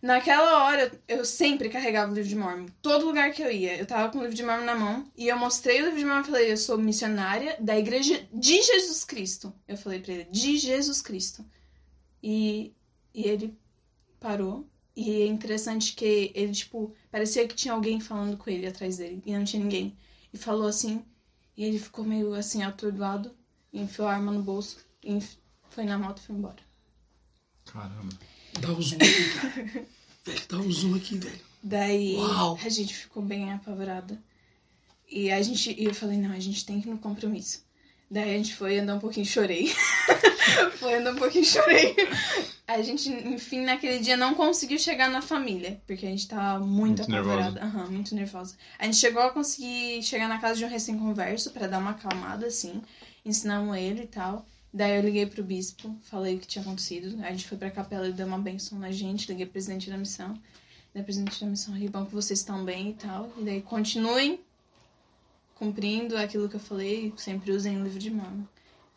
Naquela hora, eu sempre carregava o livro de Mormon. Todo lugar que eu ia, eu tava com o livro de Mormon na mão. E eu mostrei o livro de Mormon e falei, eu sou missionária da igreja de Jesus Cristo. Eu falei pra ele, de Jesus Cristo. E, e ele parou. E é interessante que ele, tipo, parecia que tinha alguém falando com ele atrás dele. E não tinha ninguém. E falou assim. E ele ficou meio assim, atordoado. E enfiou a arma no bolso. E enf- foi na moto e foi embora. Caramba. Dá um zoom aqui, cara. Velho, dá um zoom aqui, velho. Daí Uau. a gente ficou bem apavorada. E a gente, e eu falei, não, a gente tem que ir no compromisso. Daí a gente foi andar um pouquinho, chorei. foi andar um pouquinho, chorei. A gente, enfim, naquele dia não conseguiu chegar na família, porque a gente tava muito, Muito apavorada. Aham, muito nervosa. A gente chegou a conseguir chegar na casa de um recém-converso pra dar uma acalmada, assim. Ensinamos ele e tal. Daí eu liguei pro bispo, falei o que tinha acontecido. A gente foi pra capela, ele deu uma benção na gente, liguei pro presidente da missão. Daí o presidente da missão, que bom que vocês estão bem e tal. E daí continuem cumprindo aquilo que eu falei, sempre usem o livro de Mormon.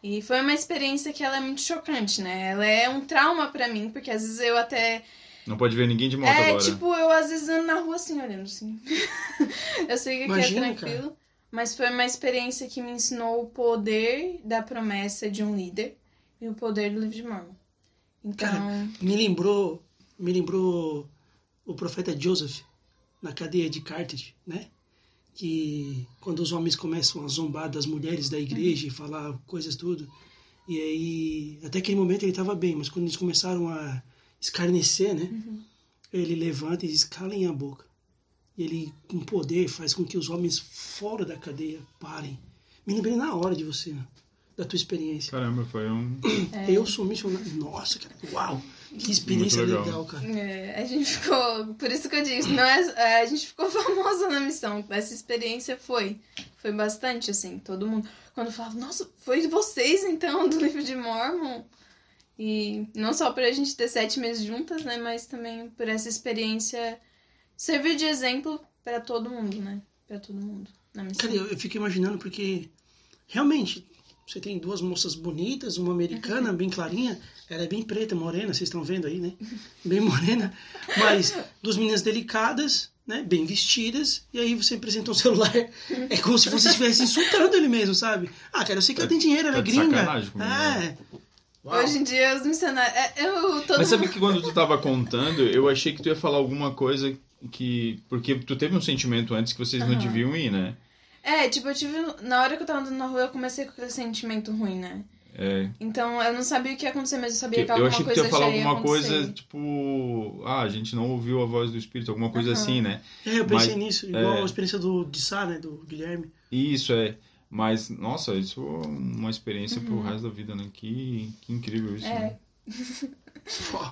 E foi uma experiência que ela é muito chocante, né? Ela é um trauma pra mim, porque às vezes eu até Não pode ver ninguém de moto é, agora. tipo, eu às vezes ando na rua assim, olhando assim. eu sei que aqui Imagina, é tranquilo. Mas foi uma experiência que me ensinou o poder da promessa de um líder e o poder do livro de Mormon. Então, Cara, Me lembrou, me lembrou o profeta Joseph na cadeia de Carthage, né? Que quando os homens começam a zombar das mulheres da igreja e falar coisas tudo, e aí até aquele momento ele estava bem, mas quando eles começaram a escarnecer, né? Ele levanta e diz: "Calem a boca". E ele com poder faz com que os homens fora da cadeia parem. Me lembrei na hora de você, da tua experiência. Caramba, foi um. é, Eu sou missionário. Nossa, cara, uau! Que experiência Muito legal. legal. cara. é, a gente ficou. Por isso que eu disse, não é, é, a gente ficou famosa na missão. Essa experiência foi. Foi bastante, assim, todo mundo. Quando falava, nossa, foi vocês então do livro de Mormon? E não só por a gente ter sete meses juntas, né? Mas também por essa experiência servir de exemplo para todo mundo, né? Para todo mundo na missão. Cara, eu, eu fico imaginando porque realmente você tem duas moças bonitas, uma americana bem clarinha, ela é bem preta, morena, vocês estão vendo aí, né? Bem morena, mas duas meninas delicadas, né? Bem vestidas, e aí você apresenta um celular, é como se você estivesse insultando ele mesmo, sabe? Ah, cara, eu sei que ela tem dinheiro, ela é Tá gringa. né? É. Uau. Hoje em dia, os missionários. é, Eu, todo Mas sabe mundo- que quando tu tava contando, eu achei que tu ia falar alguma coisa que. Porque tu teve um sentimento antes que vocês não Aham. deviam ir, né? É, tipo, eu tive. Na hora que eu tava andando na rua, eu comecei com aquele sentimento ruim, né? É. Então eu não sabia o que ia acontecer, mas eu sabia Que que eu alguma achei que tu coisa ia falar alguma coisa, tipo. Ah, a gente não ouviu a voz do Espírito, alguma coisa Aham. assim, né? É, eu pensei Mas, nisso, igual é. a experiência do de Sá, né? Do Guilherme. Isso é. Mas, nossa, isso é uma experiência pro Uhum. resto da vida, né? Que, que incrível isso. É. né?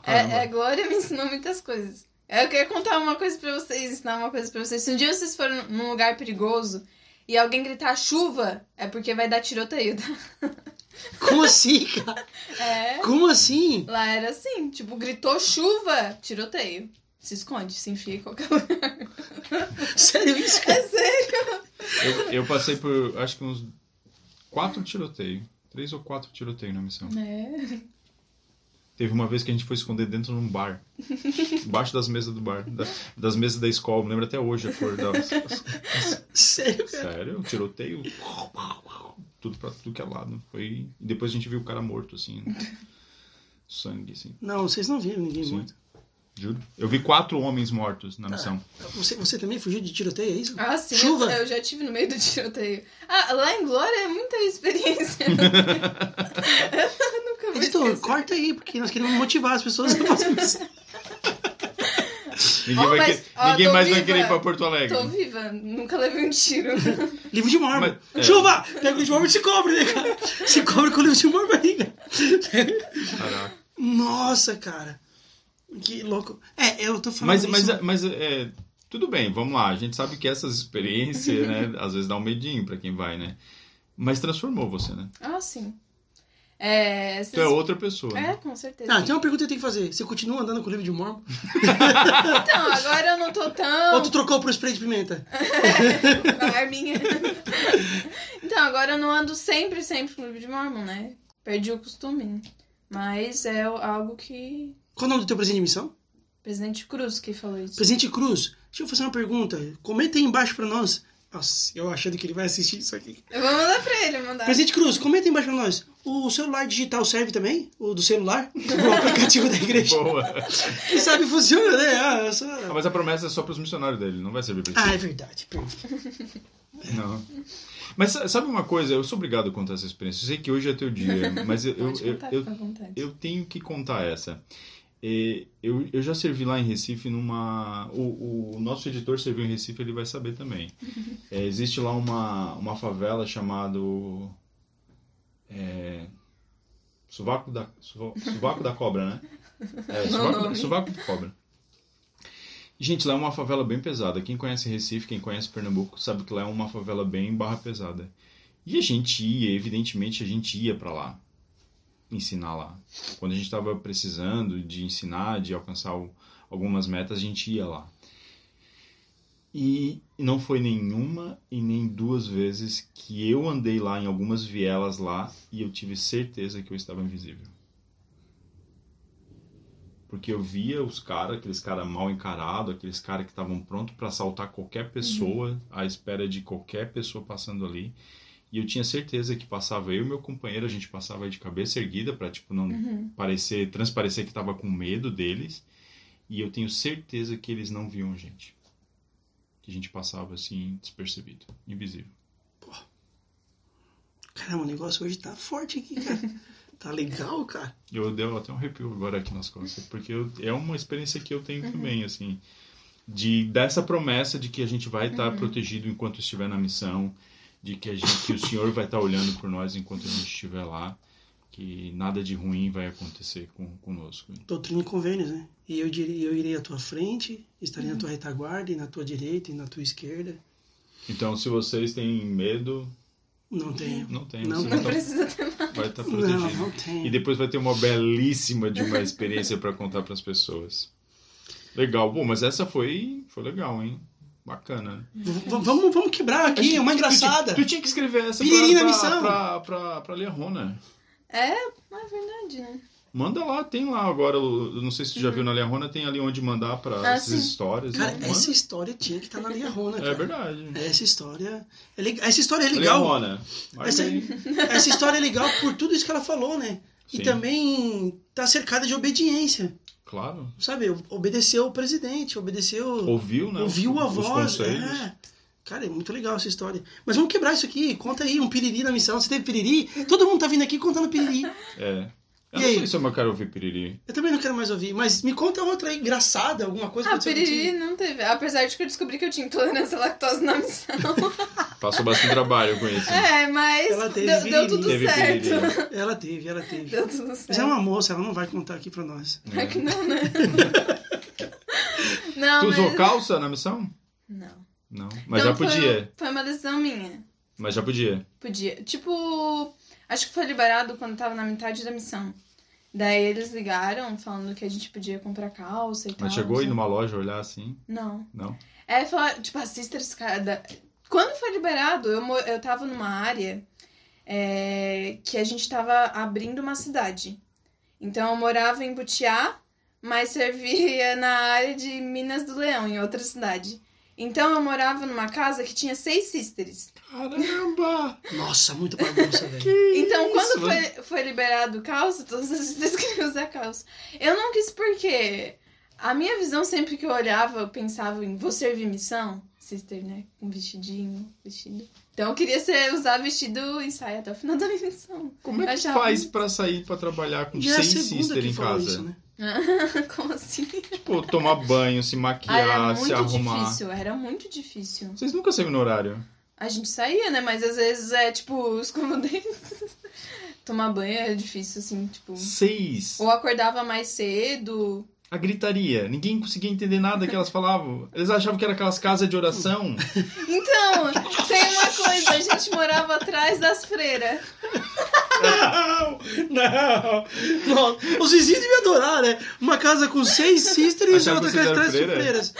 É, é, Glória me ensinou muitas coisas. Eu queria contar uma coisa pra vocês, ensinar uma coisa pra vocês. Se um dia vocês forem num lugar perigoso e alguém gritar chuva, é porque vai dar tiroteio? Como assim, cara? É. Como assim? Lá era assim, tipo, gritou chuva, tiroteio. Se esconde, se enfia em qualquer lugar. Sério isso? É sério? Eu, eu passei por, acho que uns quatro tiroteios. Três ou quatro tiroteios na missão. É. Teve uma vez que a gente foi esconder dentro de um bar. Embaixo das mesas do bar. da- das mesas da escola. Me lembro até hoje a cor das. Sério? Sério? Tiroteio. Tudo pra tudo que é lado. Foi. E depois a gente viu o cara morto, assim. Sangue, assim. Não, vocês não viram ninguém Sim. morto. Juro. Eu vi quatro homens mortos na missão. Você, você também fugiu de tiroteio, é isso? Ah, sim, Chuva? Eu, eu já tive no meio do tiroteio. Ah, lá em Glória é muita experiência. eu nunca vou Editor, esquecer. corta aí, porque nós queremos motivar as pessoas a fazer isso. Ninguém, Oh, vai mas, que- ó, ninguém mais vai viva. querer ir pra Porto Alegre. Tô viva, nunca levei um tiro. Livro de mármore. Mas- é. Chuva! Pega o livro de mármore e se cobre, né, cara? Se cobre com o livro de mármore, cara. Caraca. Nossa, cara. Que louco. É, eu tô falando Mas, isso. mas, mas é, tudo bem, vamos lá. A gente sabe que essas experiências, né, às vezes dá um medinho pra quem vai, né? Mas transformou você, né? Ah, sim. É, Tu é outra pessoa. é, Né? com certeza. Ah, tem uma pergunta que eu tenho que fazer. Você continua andando com o livro de mármore? Então, agora eu não tô tão. Ou tu trocou pro spray de pimenta? com a arminha. então, agora eu não ando sempre, sempre com o livro de Mormon, né? Perdi o costume. né? Mas é algo que. Qual o nome do teu presente de missão? Presidente Cruz que falou isso. Presidente Cruz, deixa eu fazer uma pergunta. Comenta aí embaixo pra nós. Nossa, eu achando que ele vai assistir isso aqui. Eu vou mandar pra ele mandar. Presidente Cruz, comenta aí embaixo pra nós. O celular digital serve também? O do celular? O aplicativo da igreja? Boa. Quem sabe funciona, né? Ah, só... Ah, mas a promessa é só pros missionários dele, não vai servir pra ti. ah é verdade. Não. Mas sa- sabe uma coisa? Eu sou obrigado a contar essa experiência. Eu sei que hoje é teu dia, mas eu, eu, eu, contar, eu, fica à vontade. eu tenho que contar essa. É, eu, eu já servi lá em Recife numa. O, o nosso editor serviu em Recife, ele vai saber também. É, existe lá uma, uma favela chamada. É, Sovaco da, Sovaco da Cobra, né? É, Sovaco, da Cobra. Gente, lá é uma favela bem pesada. Quem conhece Recife, quem conhece Pernambuco, sabe que lá é uma favela bem barra pesada. E a gente ia, evidentemente, a gente ia pra lá ensinar lá. Quando a gente estava precisando de ensinar, de alcançar algumas metas, a gente ia lá. E não foi nenhuma e nem duas vezes que eu andei lá em algumas vielas lá e eu tive certeza que eu estava invisível. Porque eu via os caras, aqueles caras mal encarados, aqueles caras que estavam prontos para assaltar qualquer pessoa, à espera de qualquer pessoa passando ali. E eu tinha certeza que passava eu e meu companheiro, a gente passava de cabeça erguida para tipo não Uhum. parecer, transparecer que tava com medo deles. E eu tenho certeza que eles não viam a gente. Que a gente passava assim, despercebido, invisível. Caramba, o negócio hoje tá forte aqui, cara. tá legal, cara. Eu deu até um arrepio agora aqui nas costas, porque eu- é uma experiência que eu tenho também, assim, de dessa promessa de que a gente vai estar protegido enquanto estiver na missão, de que a gente, que o Senhor vai estar olhando por nós enquanto a gente estiver lá, que nada de ruim vai acontecer com, conosco. Doutrina e convênios, né? E eu, direi, eu irei à tua frente, estarei na tua retaguarda, e na tua direita, e na tua esquerda. Então, se vocês têm medo, Não tenho. não tem, Não Não vai precisa ter mais. estar vai estar Não, protegido. não tenho. E depois vai ter uma belíssima de uma experiência para contar para as pessoas. Legal. Bom, mas essa foi, foi legal, hein? Bacana. Vamos, vamos quebrar aqui, é uma engraçada. Tu, tu tinha que escrever essa Piriri pra, pra, missão. pra, pra, pra Lia Rona. É, é verdade, né? Manda lá, tem lá agora. Eu não sei se tu já viu na Lia Rona, tem ali onde mandar para Ah, essas sim. histórias. Cara, Manda. essa história tinha que estar na Linha Rona, cara. É verdade. Essa história é legal. Essa história é Lia legal. Rona. marca Essa-. Essa história é legal por tudo isso que ela falou, né? E Sim. também tá cercada de obediência. Claro. Sabe? Obedeceu o presidente, obedeceu. Ouviu, né? ouviu a os voz. conselhos. É. Cara, é muito legal essa história. Mas vamos quebrar isso aqui. Conta aí um piriri na missão. Você teve piriri? Todo mundo tá vindo aqui contando piriri. É. Eu E não aí? sei se eu quero ouvir piriri. Eu também não quero mais ouvir. Mas me conta outra aí, engraçada, alguma coisa Ah, que aconteceu piriri contigo. não teve. Apesar de que eu descobri que eu tinha intolerância à lactose na missão. Passou bastante trabalho com isso. É, mas Ela teve deu, deu piriri. tudo Teve certo. piriri. Ela teve, ela teve. Deu tudo Mas é certo. uma moça, ela não vai contar aqui pra nós. É que É. não, né? não, Tu mas... usou calça na missão? Não. Não. Mas Então já foi- podia. Foi uma decisão minha. Mas já podia. Podia. Tipo, acho que foi liberado quando tava na metade da missão. Daí eles ligaram falando que a gente podia comprar calça e tal. Mas chegou aí sabe? numa loja olhar assim? Não. Não. É, falar, tipo, a Sisters, cara, quando foi liberado, eu, eu tava numa área é, que a gente tava abrindo uma cidade. Então eu morava em Butiá, mas servia na área de Minas do Leão, em outra cidade. Então eu morava numa casa que tinha seis sisters. Caramba! Nossa, muita bagunça, velho. Então, quando Isso, foi, foi liberado calça, todas as sisters queriam usar calça. Eu não quis porque a minha visão, sempre que eu olhava, eu pensava em vou servir missão. Sister, né? Com vestidinho, vestido. Então eu queria ser, usar vestido e saia até o final da minha missão. Como é que Achava faz pra sair pra trabalhar com E é seis segunda sister que em casa? isso, né? Como assim? Tipo, tomar banho, se Ah, era maquiar, se muito arrumar. difícil, era muito difícil. Vocês nunca saíram no horário? A gente saía, né? Mas às vezes é tipo, escova o dente. Tomar banho é difícil, assim, tipo. Seis. Ou acordava mais cedo. A gritaria. Ninguém conseguia entender nada que elas falavam. Eles achavam que era aquelas casas de oração. Então, tem uma coisa, a gente morava atrás das freiras. Não, não, não. Os vizinhos deviam adorar, né? Uma casa com seis sisters e outra casa atrás de freira? freiras.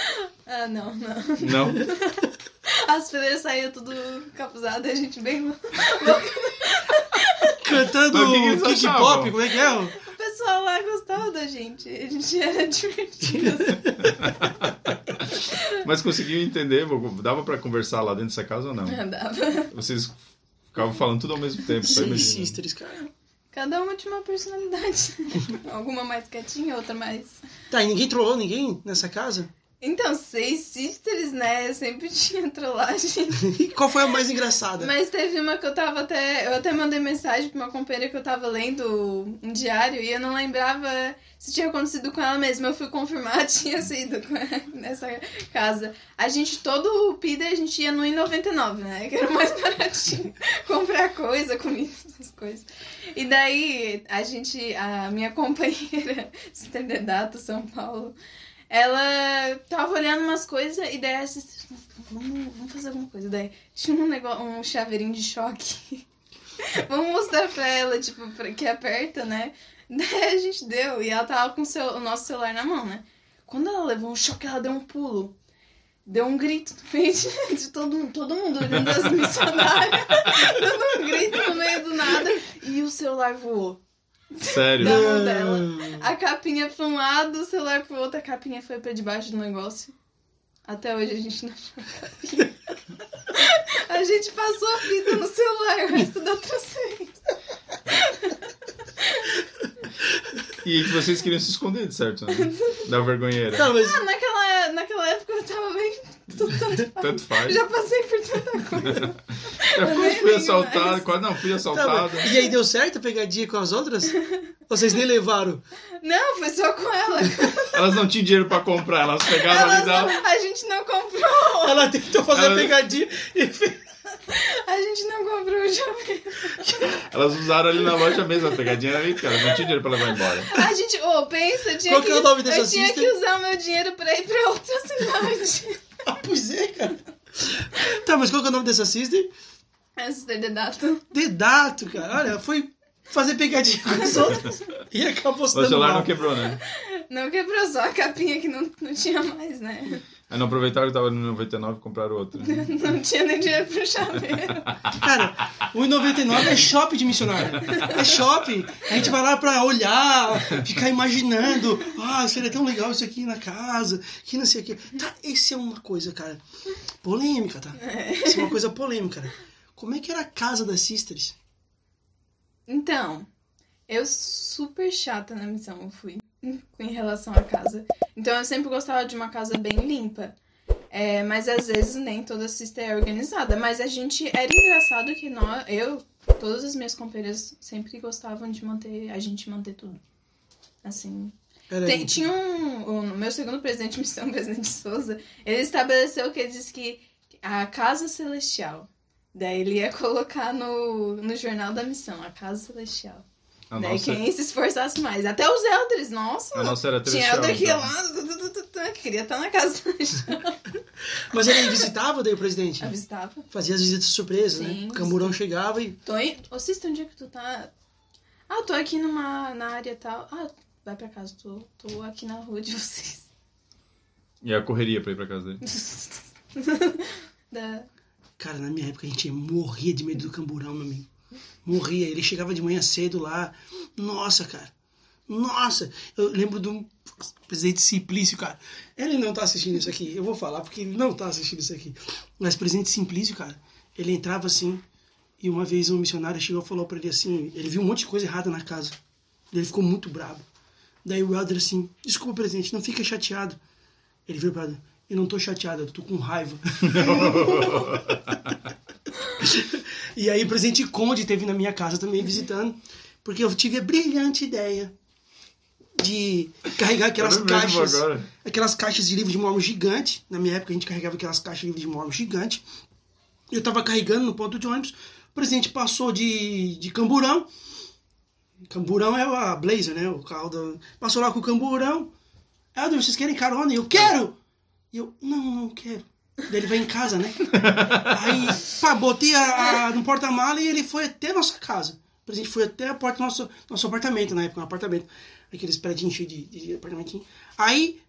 Ah, não, não. Não. As freiras saíam tudo capuzadas, a gente bem. Cantando kick pop, como é que é? Pessoal lá gostava da gente. A gente era divertido. Mas conseguiam entender? Dava pra conversar lá dentro dessa casa ou não? Andava. Vocês ficavam falando tudo ao mesmo tempo, imagina. sisters, cara. Cada uma tinha uma personalidade. Alguma mais quietinha, outra mais. Tá, e ninguém trollou ninguém nessa casa? Então, seis sisters, né? Eu sempre tinha trollagem. E qual foi a mais engraçada? Mas teve uma que eu tava até. Eu até mandei mensagem pra uma companheira que eu tava lendo um diário e eu não lembrava se tinha acontecido com ela mesma. Eu fui confirmar, tinha sido com ela nessa casa. A gente, todo o PIDA, a gente ia no I99, né? Que era mais baratinho. Comprar coisa, comida, essas coisas. E daí, a gente, a minha companheira, Sternedato, São Paulo, ela tava olhando umas coisas e daí essa vamos, vamos fazer alguma coisa. Daí tinha um negócio, um chaveirinho de choque. vamos mostrar pra ela, tipo, pra, que aperta, né? Daí a gente deu e ela tava com o, seu, o nosso celular na mão, né? Quando ela levou um choque, ela deu um pulo. deu um grito no meio de, de todo mundo, todo mundo olhando as missionárias, dando um grito no meio do nada, e o celular voou. Sério. Da mão dela. A capinha pra um lado, o celular pro outro, a capinha foi pra debaixo do negócio. Até hoje a gente não achou a capinha. A gente passou a fita no celular, o resto deu transferência. E vocês queriam se esconder, de certo? Né? Da vergonheira. Não, mas Ah, naquela, naquela época eu tava bem. tanto faz. Tanto faz. Já passei por tanta coisa. Eu fui assaltado, mais. quase não fui Tá, assaltado. mas- e aí deu certo a pegadinha com as outras? Vocês nem levaram? Não, foi só com ela. Elas não tinham dinheiro pra comprar, elas pegavam ali Elas da. não- a gente não comprou. Ela tentou fazer Ela- a pegadinha e fez. A gente não comprou o jogo. Elas usaram ali na loja mesmo a pegadinha ali, cara. Não tinha dinheiro pra levar embora. A gente, ô, pensa, eu tinha Qual que, que é o nome dessa eu tinha sister? que usar o meu dinheiro pra ir pra outra cidade. Ah, pois é, cara. Tá, mas qual que é o nome dessa sister? Essa de data. Dedato, cara. Olha, foi fazer pegadinha com os outros e acabou se O dando celular mal. não quebrou, né? Não quebrou só a capinha que não, não tinha mais, né? Aí não aproveitaram que tava no 99 e compraram outro. né? Não tinha nem dinheiro pro chaveiro. Cara, o 1,99 é shopping de missionário. É shopping. A gente vai lá pra olhar, ficar imaginando. Ah, seria tão legal isso aqui na casa, que não sei o quê. Tá, esse é uma coisa, cara, polêmica, tá? Isso é uma coisa polêmica, cara. Como é que era a casa das sisters? Então, eu super chata na missão eu fui em relação à casa. Então eu sempre gostava de uma casa bem limpa. É, mas às vezes nem toda sister é organizada. Mas a gente. Era engraçado que nós, eu, todas as minhas companheiras sempre gostavam de manter. A gente manter tudo. Assim. Tem- tinha um. O meu segundo presidente de missão, presidente Souza, ele estabeleceu que ele disse que a Casa Celestial. Daí ele ia colocar no, no jornal da missão, a Casa Celestial. A Daí nossa, quem se esforçasse mais. Até os elders, nossa. a nossa era Tinha elder que ia lá, que queria estar na Casa. Mas ele visitava daí o presidente? Avistava. Fazia as visitas surpresas, Sim, né? O camburão chegava e. Tô aí. Ô, Cista, onde é que tu tá? Ah, tô aqui numa, na área tal. Ah, vai pra casa, tô, tô aqui na rua de vocês. E a correria pra ir pra casa dele. Da... Cara, na minha época a gente morria de medo do camburão, meu amigo. Morria. Ele chegava de manhã cedo lá. Nossa, cara. Nossa. Eu lembro do presidente Simplício, cara. Ele não tá assistindo isso aqui. Eu vou falar porque ele não tá assistindo isso aqui. Mas presidente Simplício, cara, ele entrava assim. E uma vez um missionário chegou e falou pra ele assim: ele viu um monte de coisa errada na casa. Ele ficou muito bravo. Daí o Elder assim: desculpa, presidente, não fica chateado. Ele veio pra eu não tô chateado, eu tô com raiva. E aí o presidente Conde teve na minha casa também visitando, porque eu tive a brilhante ideia de carregar aquelas caixas, agora. aquelas caixas de livro de mormon gigante. Na minha época a gente carregava aquelas caixas de livro de mormon gigante. Eu tava carregando no ponto de ônibus, o presidente passou de, de camburão. Camburão é a Blazer, né? O carro da... Passou lá com o camburão. Elder, vocês querem carona? Eu quero! E eu, não, não quero. Daí ele vai em casa, né? Aí, pá, botei a, a- no porta-mala e ele foi até a nossa casa. O presidente foi até a porta do nosso, nosso apartamento, na época, um apartamento. Aqueles prédios cheios de, de apartamentinho. Aí,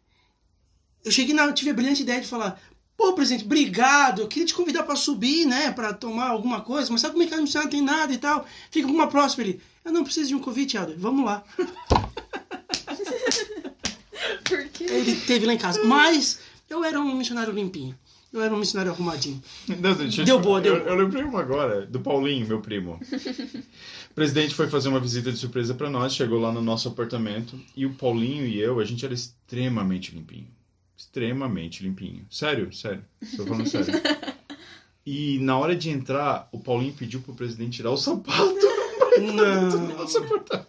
eu cheguei na. Eu tive a brilhante ideia de falar: pô, presidente, obrigado. Eu queria te convidar pra subir, né? Pra tomar alguma coisa, mas sabe como é que a não tem nada e tal? Fica pra uma próxima. Ele: eu não preciso de um convite, Helder. Vamos lá. Por quê? Ele teve lá em casa. Mas eu era um missionário limpinho. Eu era um missionário arrumadinho. Não, Deu boa, deu eu, boa. eu lembrei uma agora, do Paulinho, meu primo. O presidente foi fazer uma visita de surpresa pra nós, chegou lá no nosso apartamento e o Paulinho e eu, a gente era extremamente limpinho. Extremamente limpinho. Sério, sério. Tô falando sério. E na hora de entrar, o Paulinho pediu pro presidente tirar o sapato Não.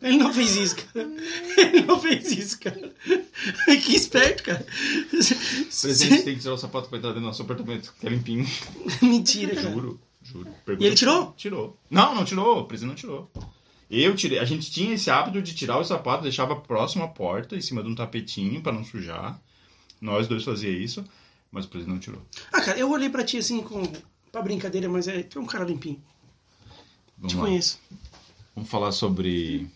Ele não fez isso, cara. Ele não fez isso, cara. Que esperto, cara. O presidente tem que tirar o sapato pra entrar dentro do nosso apartamento, que é limpinho. Mentira, cara. Juro, juro. E ele tirou? Tirou. Não, não tirou. O presidente não tirou. Eu tirei. A gente tinha esse hábito de tirar o sapato, deixava próximo à porta, em cima de um tapetinho pra não sujar. Nós dois fazia isso, mas o presidente não tirou. Ah, cara, eu olhei pra ti assim com. pra brincadeira, mas é, tu é um cara limpinho. Vamos Te lá. conheço. Vamos falar sobre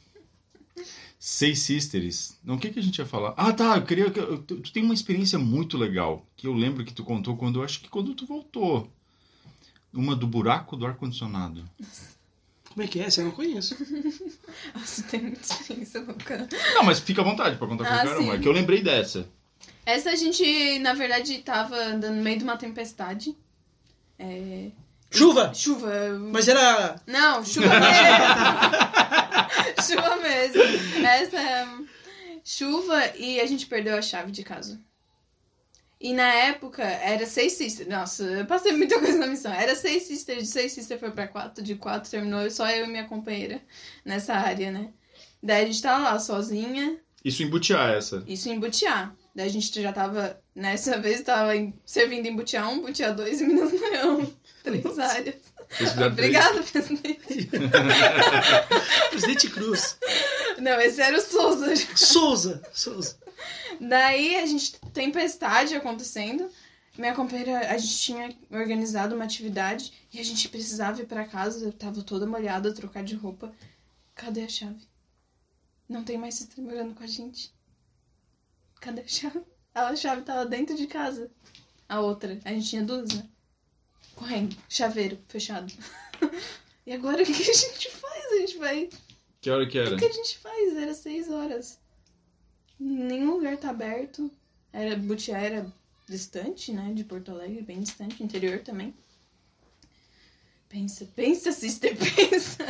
Seis Sisters. Não, o que, que a gente ia falar? Ah, tá. Eu queria. que- eu- Tu, tu tem uma experiência muito legal que eu lembro que tu contou quando eu acho que quando tu voltou. Uma do buraco do ar-condicionado. Como é que é? Essa eu não conheço. Nossa, tem muita experiência louca. Não, mas fica à vontade pra contar Ah, qualquer uma. sim. É que eu lembrei dessa. Essa a gente, na verdade, tava andando no meio de uma tempestade. É... Chuva! Chuva. Mas era. Não, chuva mesmo. chuva mesmo. Essa chuva e a gente perdeu a chave de casa. E na época era seis sisters. Nossa, eu passei muita coisa na missão. Era seis sisters, de seis sisters foi pra quatro, de quatro terminou só eu e minha companheira nessa área, né? Daí a gente tava lá sozinha, Isso em Butiá, essa. isso em Butiá. Daí a gente já tava, nessa vez, tava servindo em Butiá 1, Butiá 2 e Minas Leão. Fizeram três- Obrigada, presidente. Presidente Cruz. Não, esse era o Souza. Souza. Souza. Daí a gente, tempestade acontecendo. Minha companheira, a gente tinha organizado uma atividade e a gente precisava ir pra casa, eu tava toda molhada, trocar de roupa. Cadê a chave? Não tem mais sister morando com a gente. Cadê a chave? A chave tava dentro de casa. A outra, a gente tinha duas, né? Correndo, chaveiro, fechado. E agora o que a gente faz? A gente vai Que hora que era? o que a gente faz? Era seis horas. Nenhum lugar tá aberto. Era, Butiá era distante, né? De Porto Alegre, bem distante, interior também. Pensa, pensa, sister, pensa.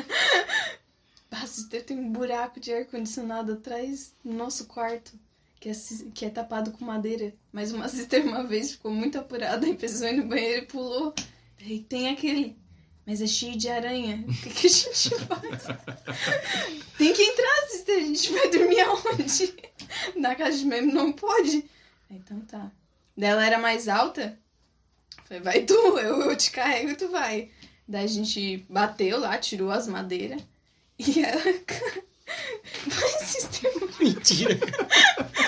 Ah, sister, tem um buraco de ar-condicionado atrás do nosso quarto. Que é, que é tapado com madeira. Mas uma sister uma vez ficou muito apurada e precisou ir no banheiro e pulou. Tem aquele. Mas é cheio de aranha. O que, que a gente faz? Tem que entrar, sister. A gente vai dormir aonde? Na casa de meme não pode. Então tá. Daí ela era mais alta. Falei, vai tu, eu, eu te carrego e tu vai. Daí a gente bateu lá, tirou as madeiras. E ela. Vai, sister, Mentira.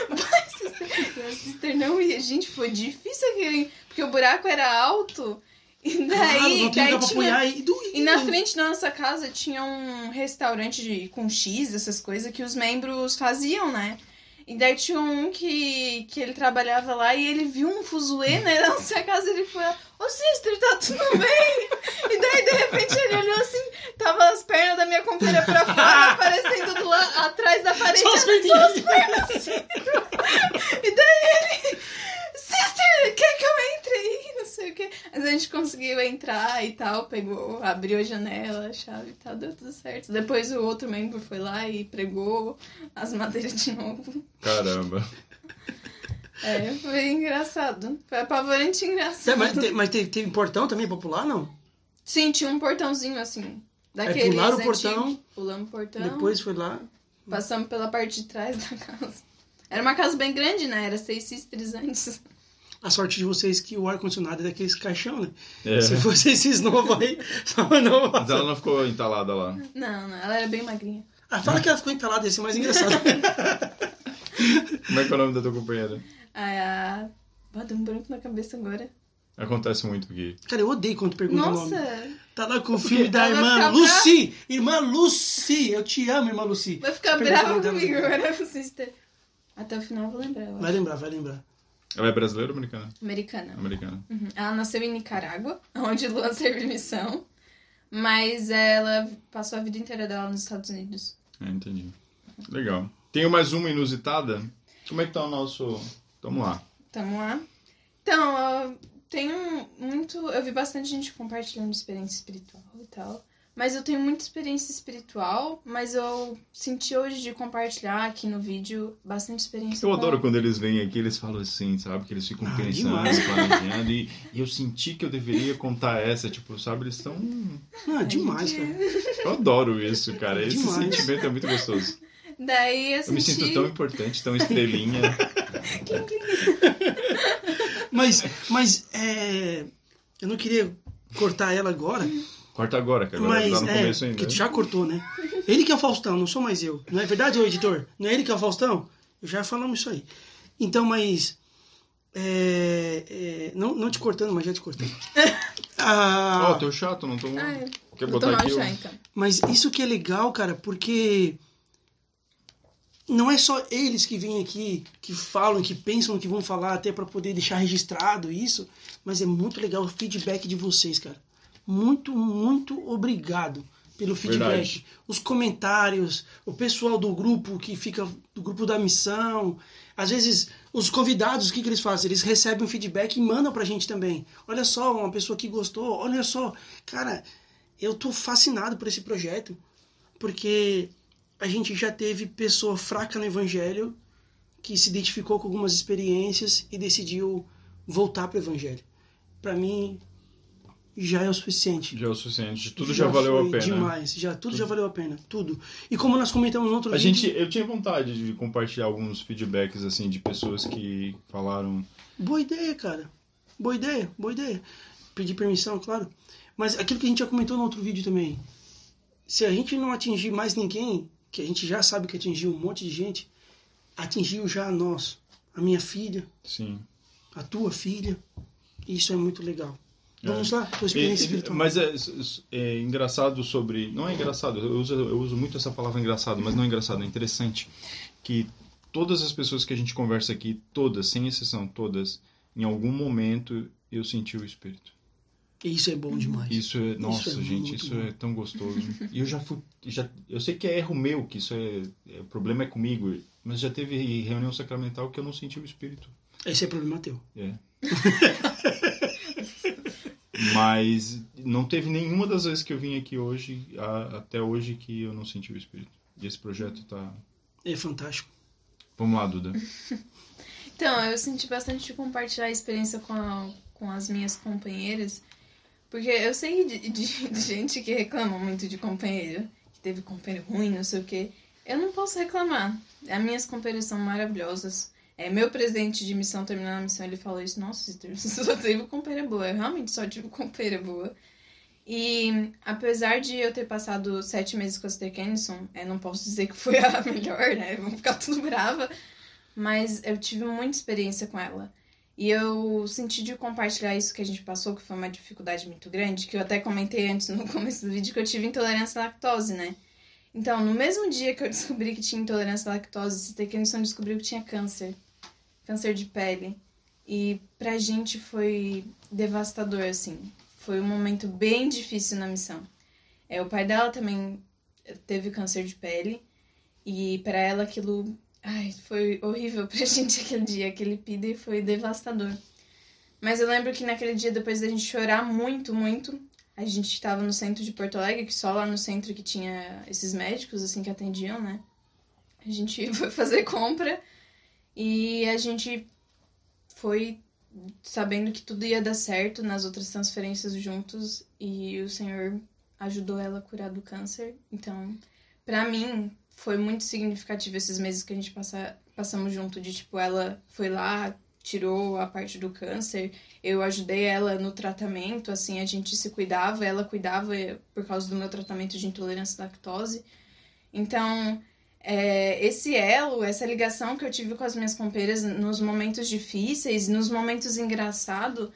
vai, sister. A sister não ia. Gente, foi difícil aquele. Porque o buraco era alto. E daí. Claro, não tem daí tinha... apoiar e. E na frente da nossa casa tinha um restaurante de, com X, essas coisas, que os membros faziam, né? E daí tinha um que, que ele trabalhava lá e ele viu um fuzuê, né? Na nossa casa ele foi lá, ô sister, tá tudo bem? E daí, de repente, ele olhou assim, tava as pernas da minha companheira pra fora, aparecendo do lado, atrás da parede. Só as perninhas. pernas assim. E daí ele, sister, quer que eu entre aí? Não sei o quê. Mas a gente conseguiu entrar e tal, pegou, abriu a janela, a chave e tal, deu tudo certo. Depois o outro membro foi lá e pregou as madeiras de novo. Caramba. É, foi engraçado. Foi apavorante e É, engraçado. mas te- mas teve, teve portão também pra pular, não? Sim, tinha um portãozinho assim. Daqueles É, pularam o portão. Pulamos o portão. Depois foi lá. Passamos pela parte de trás da casa. Era uma casa bem grande, né? Era seis sisters antes. A sorte de vocês que o ar-condicionado é daqueles caixão, né? É. Se fosse esses novos aí, não. Mas ela não ficou entalada lá. Não, não, ela era bem magrinha. Ah, fala que ela ficou entalada, esse é mais engraçado. Como é que é o nome da tua companheira? Ah, deu um branco na cabeça agora. Acontece muito aqui. Cara, eu odeio quando pergunta o nome. Nossa! Tá lá com o filme da irmã ficar Lucy! Irmã Lucy! Eu te amo, irmã Lucy. Vai ficar brava comigo agora, sister. Até o final eu vou lembrar. Vai lembrar, vai lembrar. Ela é brasileira ou americana? Americana. Americana. Uhum. Ela nasceu em Nicarágua, onde Luan serve missão. Mas ela passou a vida inteira dela nos Estados Unidos. É, entendi. Legal. Tenho mais uma inusitada. Como é que tá o nosso. Vamos lá. Tamo lá. Então, eu tenho muito. Eu vi bastante gente compartilhando experiência espiritual e tal. Mas eu tenho muita experiência espiritual, mas eu senti hoje de compartilhar aqui no vídeo bastante experiência Eu com- adoro quando eles vêm aqui, eles falam assim, sabe? Que eles ficam Ah, pensando, demais. planejando. E, e eu senti que eu deveria contar essa, tipo, sabe? Eles estão. Ah, demais, cara. Eu adoro isso, cara. Esse Demais. sentimento é muito gostoso. Daí eu Eu me sinto tão importante, tão estrelinha. Mas, mas, é... Eu não queria cortar ela agora, Corta agora, que agora mas tá no é, começo ainda. que tu já cortou, né? Ele que é o Faustão, não sou mais eu. Não é verdade, ô editor? Não é ele que é o Faustão? Já falamos isso aí. Então, mas... é, é, não, não te cortando, mas já te cortei. Ah, Ó, tô chato, não tô. Ai, Quer vou botar tomar aqui? chá então. Mas isso que é legal, cara, porque não é só eles que vêm aqui, que falam, que pensam que vão falar até para poder deixar registrado isso, mas é muito legal o feedback de vocês, cara. Muito, muito obrigado pelo feedback. Verdade. Os comentários, o pessoal do grupo que fica do grupo da missão, às vezes os convidados, o que, que eles fazem? Eles recebem um feedback e mandam pra gente também. Olha só, uma pessoa que gostou, olha só, cara, eu tô fascinado por esse projeto, porque a gente já teve pessoa fraca no evangelho que se identificou com algumas experiências e decidiu voltar pro evangelho. Pra mim já é o suficiente. Já é o suficiente. Tudo já, valeu foi a pena. Demais, já tudo, já valeu a pena, tudo. E como nós comentamos no outro A vídeo, gente, eu tinha vontade de compartilhar alguns feedbacks assim de pessoas que falaram. boa ideia, cara. Boa ideia, boa ideia. Pedir permissão, claro. Mas aquilo que a gente já comentou no outro vídeo também. Se a gente não atingir mais ninguém, que a gente já sabe que atingiu um monte de gente, atingiu já a nós, a minha filha, Sim. a tua filha. Isso é muito legal. Vamos lá, tua experiência espiritual. mas é, é engraçado sobre. Não é engraçado, eu uso, eu uso muito essa palavra engraçado, mas não é engraçado, é interessante. Que todas as pessoas que a gente conversa aqui, todas, sem exceção, todas, em algum momento eu senti o Espírito. Isso é bom demais. Isso é. Nossa, é gente, isso bom. é tão gostoso. E eu já fui. Já, eu sei que é erro meu, que isso é. é- o problema é comigo, mas já teve reunião sacramental que eu não senti o Espírito. Esse é problema teu. É. Mas não teve nenhuma das vezes que eu vim aqui hoje, a- até hoje, que eu não senti o Espírito. E esse projeto tá. É fantástico. Vamos lá, Duda. Então, eu senti bastante de compartilhar a experiência com, a- com as minhas companheiras, porque eu sei de, de- de gente que reclama muito de companheiro, que teve companheiro ruim, não sei o quê. Eu não posso reclamar. As minhas companheiras são maravilhosas. É, meu presidente de missão, terminando a missão, ele falou isso, nossa, você só teve companheira boa. Eu realmente só tive companheira boa. E apesar de eu ter passado sete meses com a Sister Kennison, é, não posso dizer que foi a melhor, né? Vamos ficar tudo brava. Mas eu tive muita experiência com ela. E eu senti de compartilhar isso que a gente passou, que foi uma dificuldade muito grande, que eu até comentei antes no começo do vídeo que eu tive intolerância à lactose, né? Então, no mesmo dia que eu descobri que tinha intolerância à lactose, Sister Kennison descobriu que tinha câncer. Câncer de pele. E pra gente foi devastador, assim. Foi um momento bem difícil na missão. É, o pai dela também teve câncer de pele. E pra ela aquilo Ai, foi horrível pra gente aquele dia. Aquele PID foi devastador. Mas eu lembro que naquele dia, depois da gente chorar muito, muito, a gente estava no centro de Porto Alegre, que só lá no centro que tinha esses médicos, assim, que atendiam, né? A gente foi fazer compra e a gente foi sabendo que tudo ia dar certo nas outras transferências juntos e o Senhor ajudou ela a curar do câncer. Então, pra mim, foi muito significativo esses meses que a gente passa, passamos junto, de tipo, ela foi lá, tirou a parte do câncer, eu ajudei ela no tratamento, assim, a gente se cuidava, ela cuidava por causa do meu tratamento de intolerância à lactose. Então, é, esse elo, essa ligação que eu tive com as minhas companheiras nos momentos difíceis, nos momentos engraçados,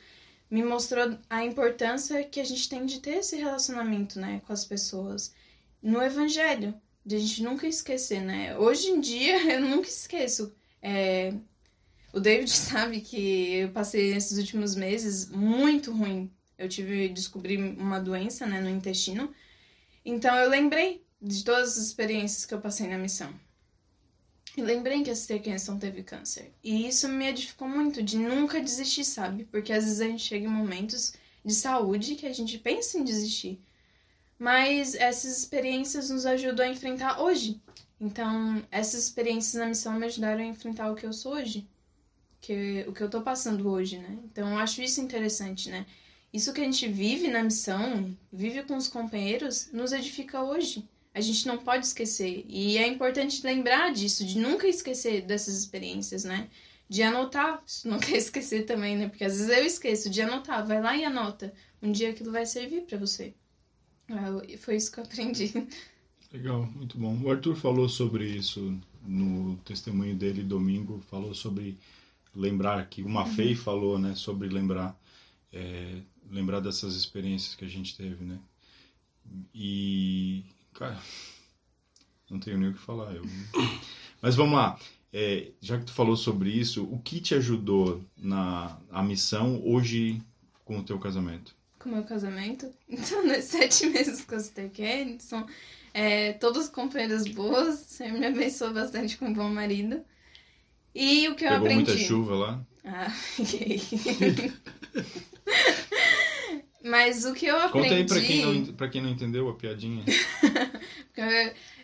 me mostrou a importância que a gente tem de ter esse relacionamento, né, com as pessoas no evangelho de a gente nunca esquecer, né? Hoje em dia eu nunca esqueço. É, o David sabe que eu passei esses últimos meses muito ruim. Eu tive descobri uma doença, né, no intestino. Então eu lembrei de todas as experiências que eu passei na missão. E lembrei que a Sister Kenson teve câncer. E isso me edificou muito de nunca desistir, sabe? Porque às vezes a gente chega em momentos de saúde que a gente pensa em desistir mas essas experiências nos ajudam a enfrentar hoje. Então, essas experiências na missão me ajudaram a enfrentar o que eu sou hoje, que o que eu tô passando hoje, né? Então, eu acho isso interessante, né? Isso que a gente vive na missão, vive com os companheiros, nos edifica hoje. A gente não pode esquecer. E é importante lembrar disso, de nunca esquecer dessas experiências, né? De anotar, se não quer esquecer também, né? Porque às vezes eu esqueço de anotar. Vai lá e anota. Um dia aquilo vai servir para você. Ah, Foi isso que eu aprendi. Legal, muito bom. O Arthur falou sobre isso no testemunho dele domingo, falou sobre lembrar, que o Mafei falou, né, sobre lembrar, é, lembrar dessas experiências que a gente teve, né. E, cara, não tenho nem o que falar. Eu... Mas vamos lá. É, já que tu falou sobre isso, o que te ajudou na a missão hoje com o teu casamento? Com o meu casamento. Então, nos sete meses que eu estou aqui, são é, todas companheiras boas. Senhor me abençoou bastante com um bom marido. E o que eu Pegou aprendi. muita chuva lá? Ah, ok. Mas o que eu aprendi. Conta aí pra quem, não, pra quem não entendeu a piadinha.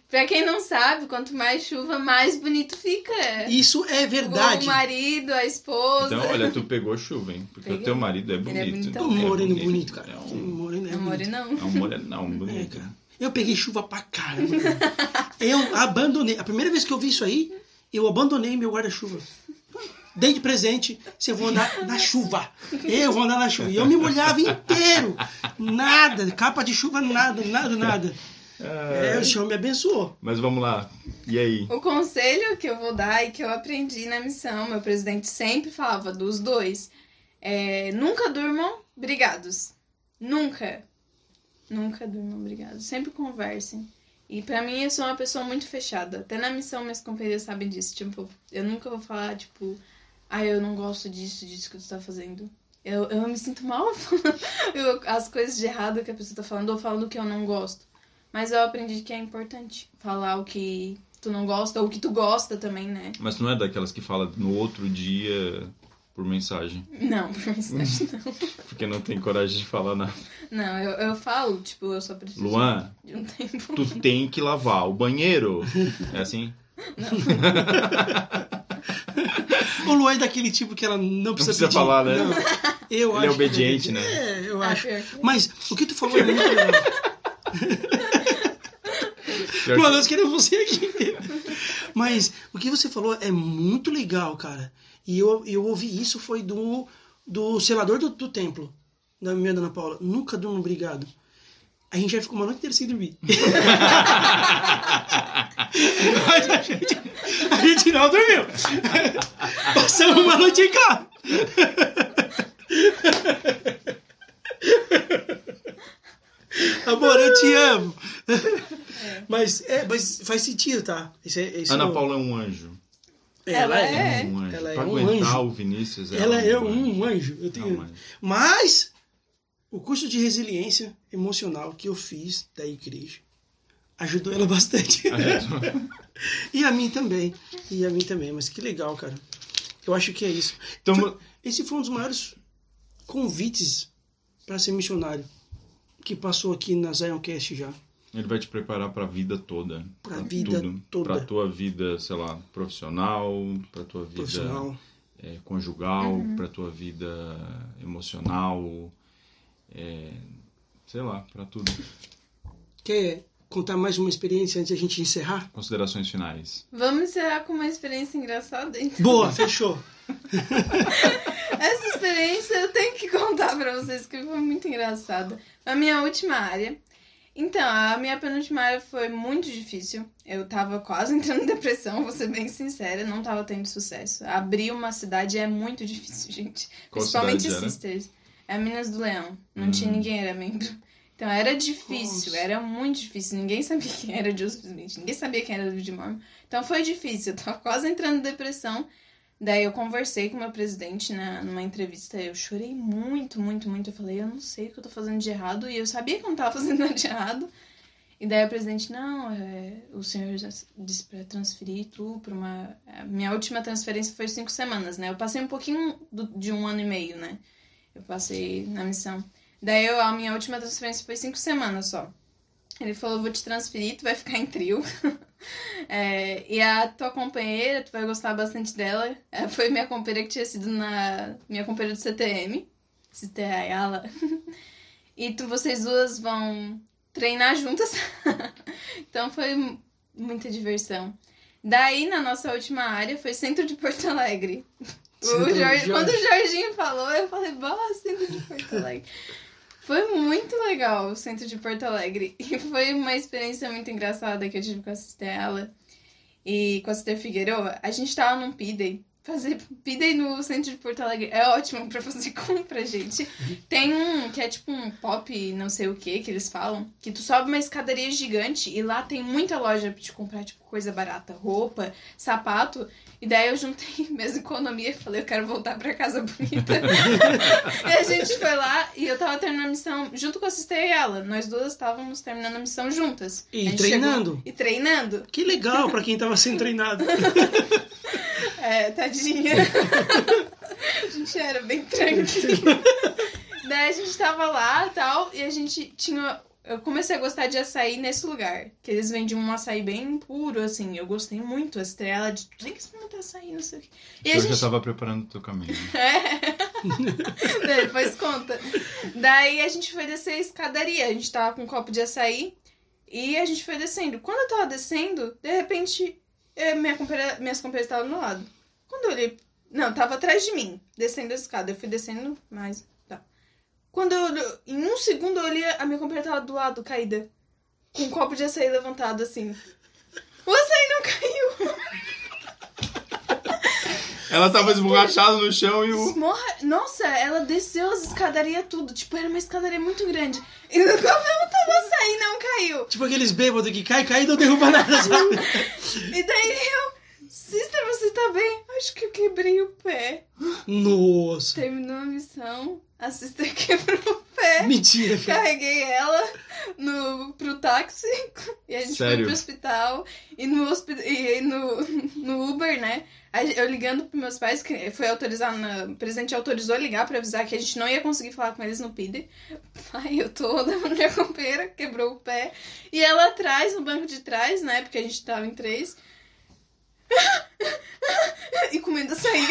Pra quem não sabe, quanto mais chuva, mais bonito fica. Isso é verdade. O marido, a esposa. Então, olha, tu pegou chuva, hein? Porque Peguei. o teu marido é Ele é bonito. Um É moreno bonito, cara. É Um um, moreno é bonito. more não. é um morenão É, bonito. cara. Eu peguei chuva pra caramba. cara. Eu abandonei. A primeira vez que eu vi isso aí, eu abandonei meu guarda-chuva. Dei de presente, se eu vou andar na chuva. Eu vou andar na chuva. E eu me molhava inteiro. Nada, capa de chuva, nada, nada, nada. É, o Senhor me abençoou. Mas vamos lá. E aí? O conselho que eu vou dar e que eu aprendi na missão, meu presidente sempre falava dos dois, é, nunca durmam brigados. Nunca. Nunca durmam brigados. Sempre conversem. E pra mim, eu sou uma pessoa muito fechada. Até na missão, minhas companheiras sabem disso. Tipo, eu nunca vou falar, tipo, ah, eu não gosto disso, disso que tu tá fazendo. Eu, eu me sinto mal falando eu- as coisas de errado que a pessoa tá falando ou falando que eu não gosto. Mas eu aprendi que é importante falar o que tu não gosta ou o que tu gosta também, né? Mas tu não é daquelas que fala no outro dia por mensagem. Não, por mensagem não. Porque não tem coragem de falar nada. Não, eu, eu falo, tipo, eu só preciso Luan, de um tempo. tu tem que lavar o banheiro. É assim? O Luan é daquele tipo que ela não precisa, precisa pedir. falar, né? Não. Eu Ele é acho que obediente, né? É, eu Ah, acho. que- Mas o que tu falou é muito legal. Que- Mano, nós queremos você aqui. Mas o que você falou é muito legal, cara. E eu, eu ouvi isso foi do, do selador do, do templo, da minha Ana Paula. Nunca durmo obrigado. A gente já ficou uma noite inteira sem dormir. Mas a gente, a gente não dormiu. Passamos uma noite em casa. Amor, eu te amo. Mas, é, mas faz sentido, tá? Isso é, isso Ana é- Paula é um anjo. Ela é. um anjo. Ela é pra um aguentar anjo. o Vinícius, Ela é um anjo. anjo. Eu É tenho... um anjo. Mas o curso de resiliência emocional que eu fiz da igreja ajudou ela bastante. A e a mim também. E a mim também. Mas que legal, cara. Eu acho que é isso. Então, Esse foi um dos maiores convites para ser missionário que passou aqui na Zioncast já. ele vai te preparar pra vida toda. Pra vida toda. Pra tua vida, sei lá, profissional, pra tua vida é, conjugal, pra tua vida emocional, é, sei lá, pra tudo. Quer contar mais uma experiência antes de a gente encerrar? Considerações finais. Vamos encerrar com uma experiência engraçada, então. Boa, fechou. Essa experiência eu tenho que contar pra vocês, que foi muito engraçada. A minha última área. Então, a minha penúltima área foi muito difícil. Eu tava quase entrando em depressão, vou ser bem sincera, não tava tendo sucesso. Abrir uma cidade é muito difícil, gente. Qual Principalmente cidade era? É Minas do Leão. Não Hum. tinha ninguém, era membro. Então era difícil, Nossa. era muito difícil. Ninguém sabia quem era Joseph Smith, ninguém sabia quem era David Mormon. Então foi difícil, eu tava quase entrando em depressão. Daí eu conversei com o meu presidente na, numa entrevista, eu chorei muito, muito, muito. Eu falei, eu não sei o que eu tô fazendo de errado, e eu sabia que eu não tava fazendo nada de errado. E daí o presidente, não, é, o senhor já disse pra transferir tu pra uma... A minha última transferência foi cinco semanas, né? Eu passei um pouquinho do- de um ano e meio, né? Eu passei na missão. Daí eu, a minha última transferência foi cinco semanas só. Ele falou, vou te transferir, tu vai ficar em trio. É, e a tua companheira, tu vai gostar bastante dela. É, foi minha companheira que tinha sido na. Minha companheira do CTM. CTI Ayala. E tu, vocês duas vão treinar juntas. então foi mu- muita diversão. Daí, na nossa última área, foi Centro de Porto Alegre. O Jorge- Jorge. Quando o Jorginho falou, eu falei, boa, Centro de Porto Alegre. Foi muito legal o Centro de Porto Alegre. E foi uma experiência muito engraçada que eu tive com a Stella e com a Sister Figueiredo. A gente tava num P-Day fazer pida no centro de Porto Alegre. É ótimo pra fazer compra, gente. Tem um que é tipo um pop, não sei o que que eles falam, que tu sobe uma escadaria gigante e lá tem muita loja pra te comprar, tipo, coisa barata, roupa, sapato. E daí eu juntei mesmo economia e falei, eu quero voltar pra casa bonita. e a gente foi lá e eu tava terminando a missão junto com a Sister e ela. Nós duas estávamos terminando a missão juntas. E treinando. chegou- E treinando. Que legal pra quem tava sendo treinado. É, tadinha. a gente era bem tranquilo. Daí a gente tava lá e tal, e a gente tinha. Eu comecei a gostar de açaí nesse lugar. Que eles vendiam um açaí bem puro, assim. Eu gostei muito. A estrela de. Tem que experimentar açaí, não sei o quê. E a Eu gente já tava preparando o teu caminho. é. Daí Depois conta. Daí a gente foi descer a escadaria. A gente tava com um copo de açaí e a gente foi descendo. Quando eu tava descendo, de repente, minha companheira, minhas companheiras estavam do lado. Quando eu olhei. Não, tava atrás de mim, descendo a escada. Eu fui descendo mais. Tá. Quando eu. Em um segundo eu olhei, a minha companheira tava do lado, caída. Com um copo de açaí levantado assim. O açaí não caiu! Ela tava esborrachada no chão e o. Esmorra... Nossa, ela desceu as escadarias tudo. Tipo, era uma escadaria muito grande. E no copo ela tava açaí não caiu. tipo aqueles bêbados que cai, cai e não derruba nada, sabe? E daí eu. Sister, você tá bem? Acho que eu quebrei o pé. Nossa. Terminou a missão. A sister quebrou o pé. Mentira, cara. Carreguei ela no, pro táxi e a gente Sério? foi pro hospital. E no, hospi- e no, no Uber, né? Eu ligando pros meus pais, que foi autorizado, na, o presidente autorizou ligar pra avisar que a gente não ia conseguir falar com eles no PID. Pai, eu tô levando minha companheira, quebrou o pé. E ela atrás, no banco de trás, né? Porque a gente tava em três. E comendo açaí.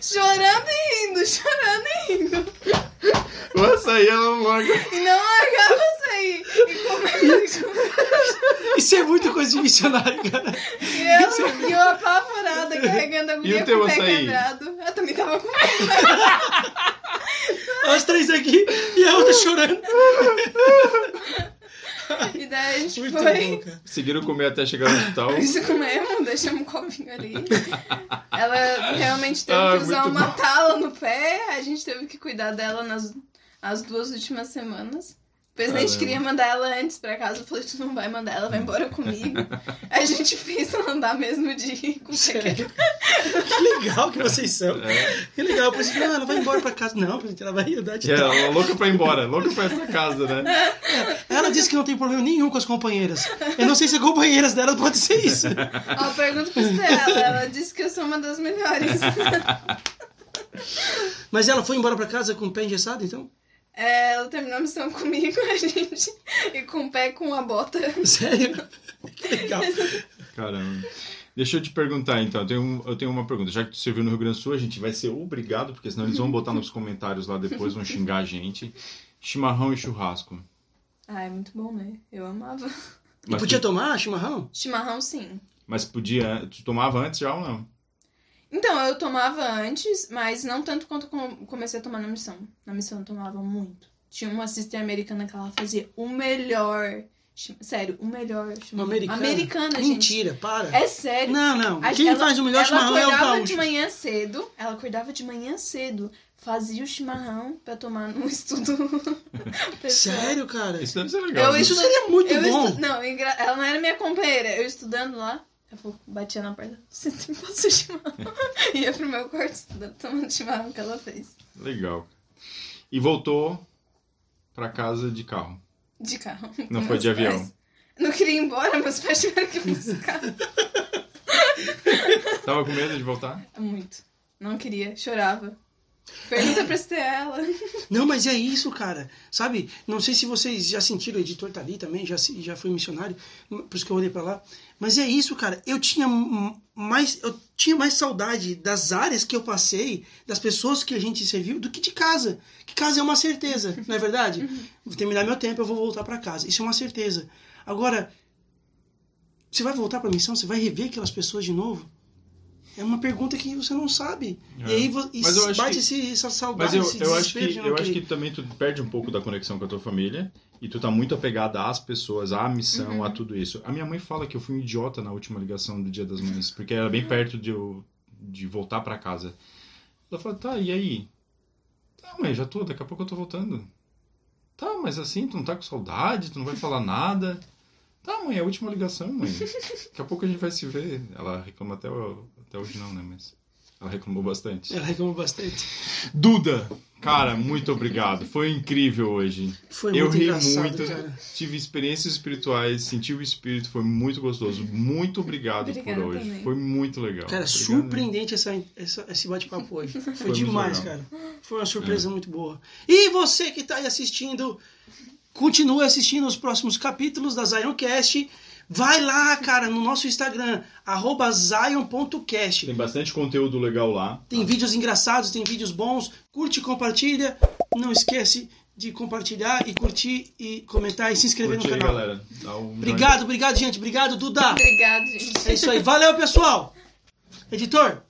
chorando e rindo, chorando e rindo. O açaí ela não larga. E não largava açaí. E comendo. Isso é muito coisa de missionário, cara. E eu, e eu apavorada, carregando a teu com o pé açaí? quebrado. Eu também tava com As três aqui e a outra chorando. E a gente Muito foi. bom, cara. Seguiram comer até chegar no hospital. Isso comemos, deixamos um copinho ali. Ela realmente teve Ah, que usar uma bom. tala no pé. A gente teve que cuidar dela nas as duas últimas semanas. O presidente Caramba. queria mandar ela antes pra casa. Eu falei, tu não vai mandar, ela vai embora comigo. a gente fez ela andar mesmo de com Sério? Que legal que vocês são. É. Que legal. Por isso, não, ela vai embora pra casa. Não, ela vai andar de E ela é louca pra ir embora, louca pra ir pra casa, né? Ela disse que não tem problema nenhum com as companheiras. Eu não sei se as companheiras dela pode ser isso. Ó, pergunta pra Estela. Ela disse que eu sou uma das melhores. Mas ela foi embora pra casa com o pé engessado, então? É, ela terminou a missão comigo, a gente. E com o pé com a bota. Sério? Que legal. Caramba. Deixa eu te perguntar então, eu tenho, um- eu tenho uma pergunta. Já que tu serviu no Rio Grande do Sul, a gente vai ser obrigado, porque senão eles vão botar nos comentários lá depois, vão xingar a gente. Chimarrão e churrasco. Ah, é muito bom, né? Eu amava. E Mas, podia tu, tomar chimarrão? Chimarrão, sim. mas podia. Tu tomava antes já ou não? Então, eu tomava antes, mas não tanto quanto com- comecei a tomar na missão. Na missão eu tomava muito. Tinha uma sister americana que ela fazia o melhor. Sério, o melhor Uma chimarrão. americana? Americana, gente. Mentira, para. É sério. Não, não. Quem ela- faz o melhor ela chimarrão é o acordava gaúcho. de manhã cedo. Ela acordava de manhã cedo. Fazia o chimarrão pra tomar no estudo. Sério, cara? Isso deve ser legal. Eu? Isso seria muito eu bom. estu- Não, ela não era minha companheira. Eu estudando lá, pouco batia na porta. Você tem posso chimarrão? Ia pro meu quarto estudando, tomando chimarrão que ela fez. Legal. E voltou pra casa de carro. De carro. Não foi de avião. pais. Não queria ir embora, meus pais tiveram que buscar. Tava com medo de voltar? Muito. Não queria, chorava. Pergunta pra Estela. Não, mas é isso, cara. Sabe? Não sei se vocês já sentiram, o editor tá ali também, já, já foi missionário, por isso que eu olhei pra lá. Mas é isso, cara. Eu tinha mais, eu tinha mais saudade das áreas que eu passei, das pessoas que a gente serviu, do que de casa. Que casa é uma certeza, não é verdade? Vou terminar meu tempo, eu vou voltar pra casa. Isso é uma certeza. Agora, você vai voltar pra missão, você vai rever aquelas pessoas de novo? É uma pergunta que você não sabe. É. E aí vo- e Mas eu acho bate que- esse, essa saudade, Mas eu, eu acho que eu acho que também tu perde um pouco da conexão com a tua família e tu tá muito apegada às pessoas, à missão, Uhum. a tudo isso. A minha mãe fala que eu fui um idiota na última ligação do Dia das Mães, porque era bem perto de eu de voltar pra casa. Ela fala: "Tá, e aí?" "Tá, mãe, já tô, daqui a pouco eu tô voltando." "Tá, mas assim, tu não tá com saudade, tu não vai falar nada?" Tá, mãe, é a última ligação, mãe. Daqui a pouco a gente vai se ver. Ela reclama até, o- até hoje não, né? Mas ela reclamou bastante. Ela reclamou bastante. Duda, cara, muito obrigado. Foi incrível hoje. Foi Eu muito ri engraçado, muito, cara. tive experiências espirituais, senti o espírito, foi muito gostoso. Muito obrigado Obrigada por hoje. também. Foi muito legal. Cara, Obrigado surpreendente essa, essa- esse bate-papo hoje. Foi, Foi demais. É. cara. Foi uma surpresa muito boa. E você que tá aí assistindo, continue assistindo os próximos capítulos da Zioncast. Vai lá, cara, no nosso Instagram, arroba zion.cast. Tem bastante conteúdo legal lá. Tem vídeos engraçados, tem vídeos bons. Curte e compartilha. Não esquece de compartilhar e curtir e comentar e se inscrever Curte no aí, canal. galera. Dá um Obrigado, obrigado, gente. Obrigado, Duda. Obrigada, gente. É isso aí. Valeu, pessoal. Editor,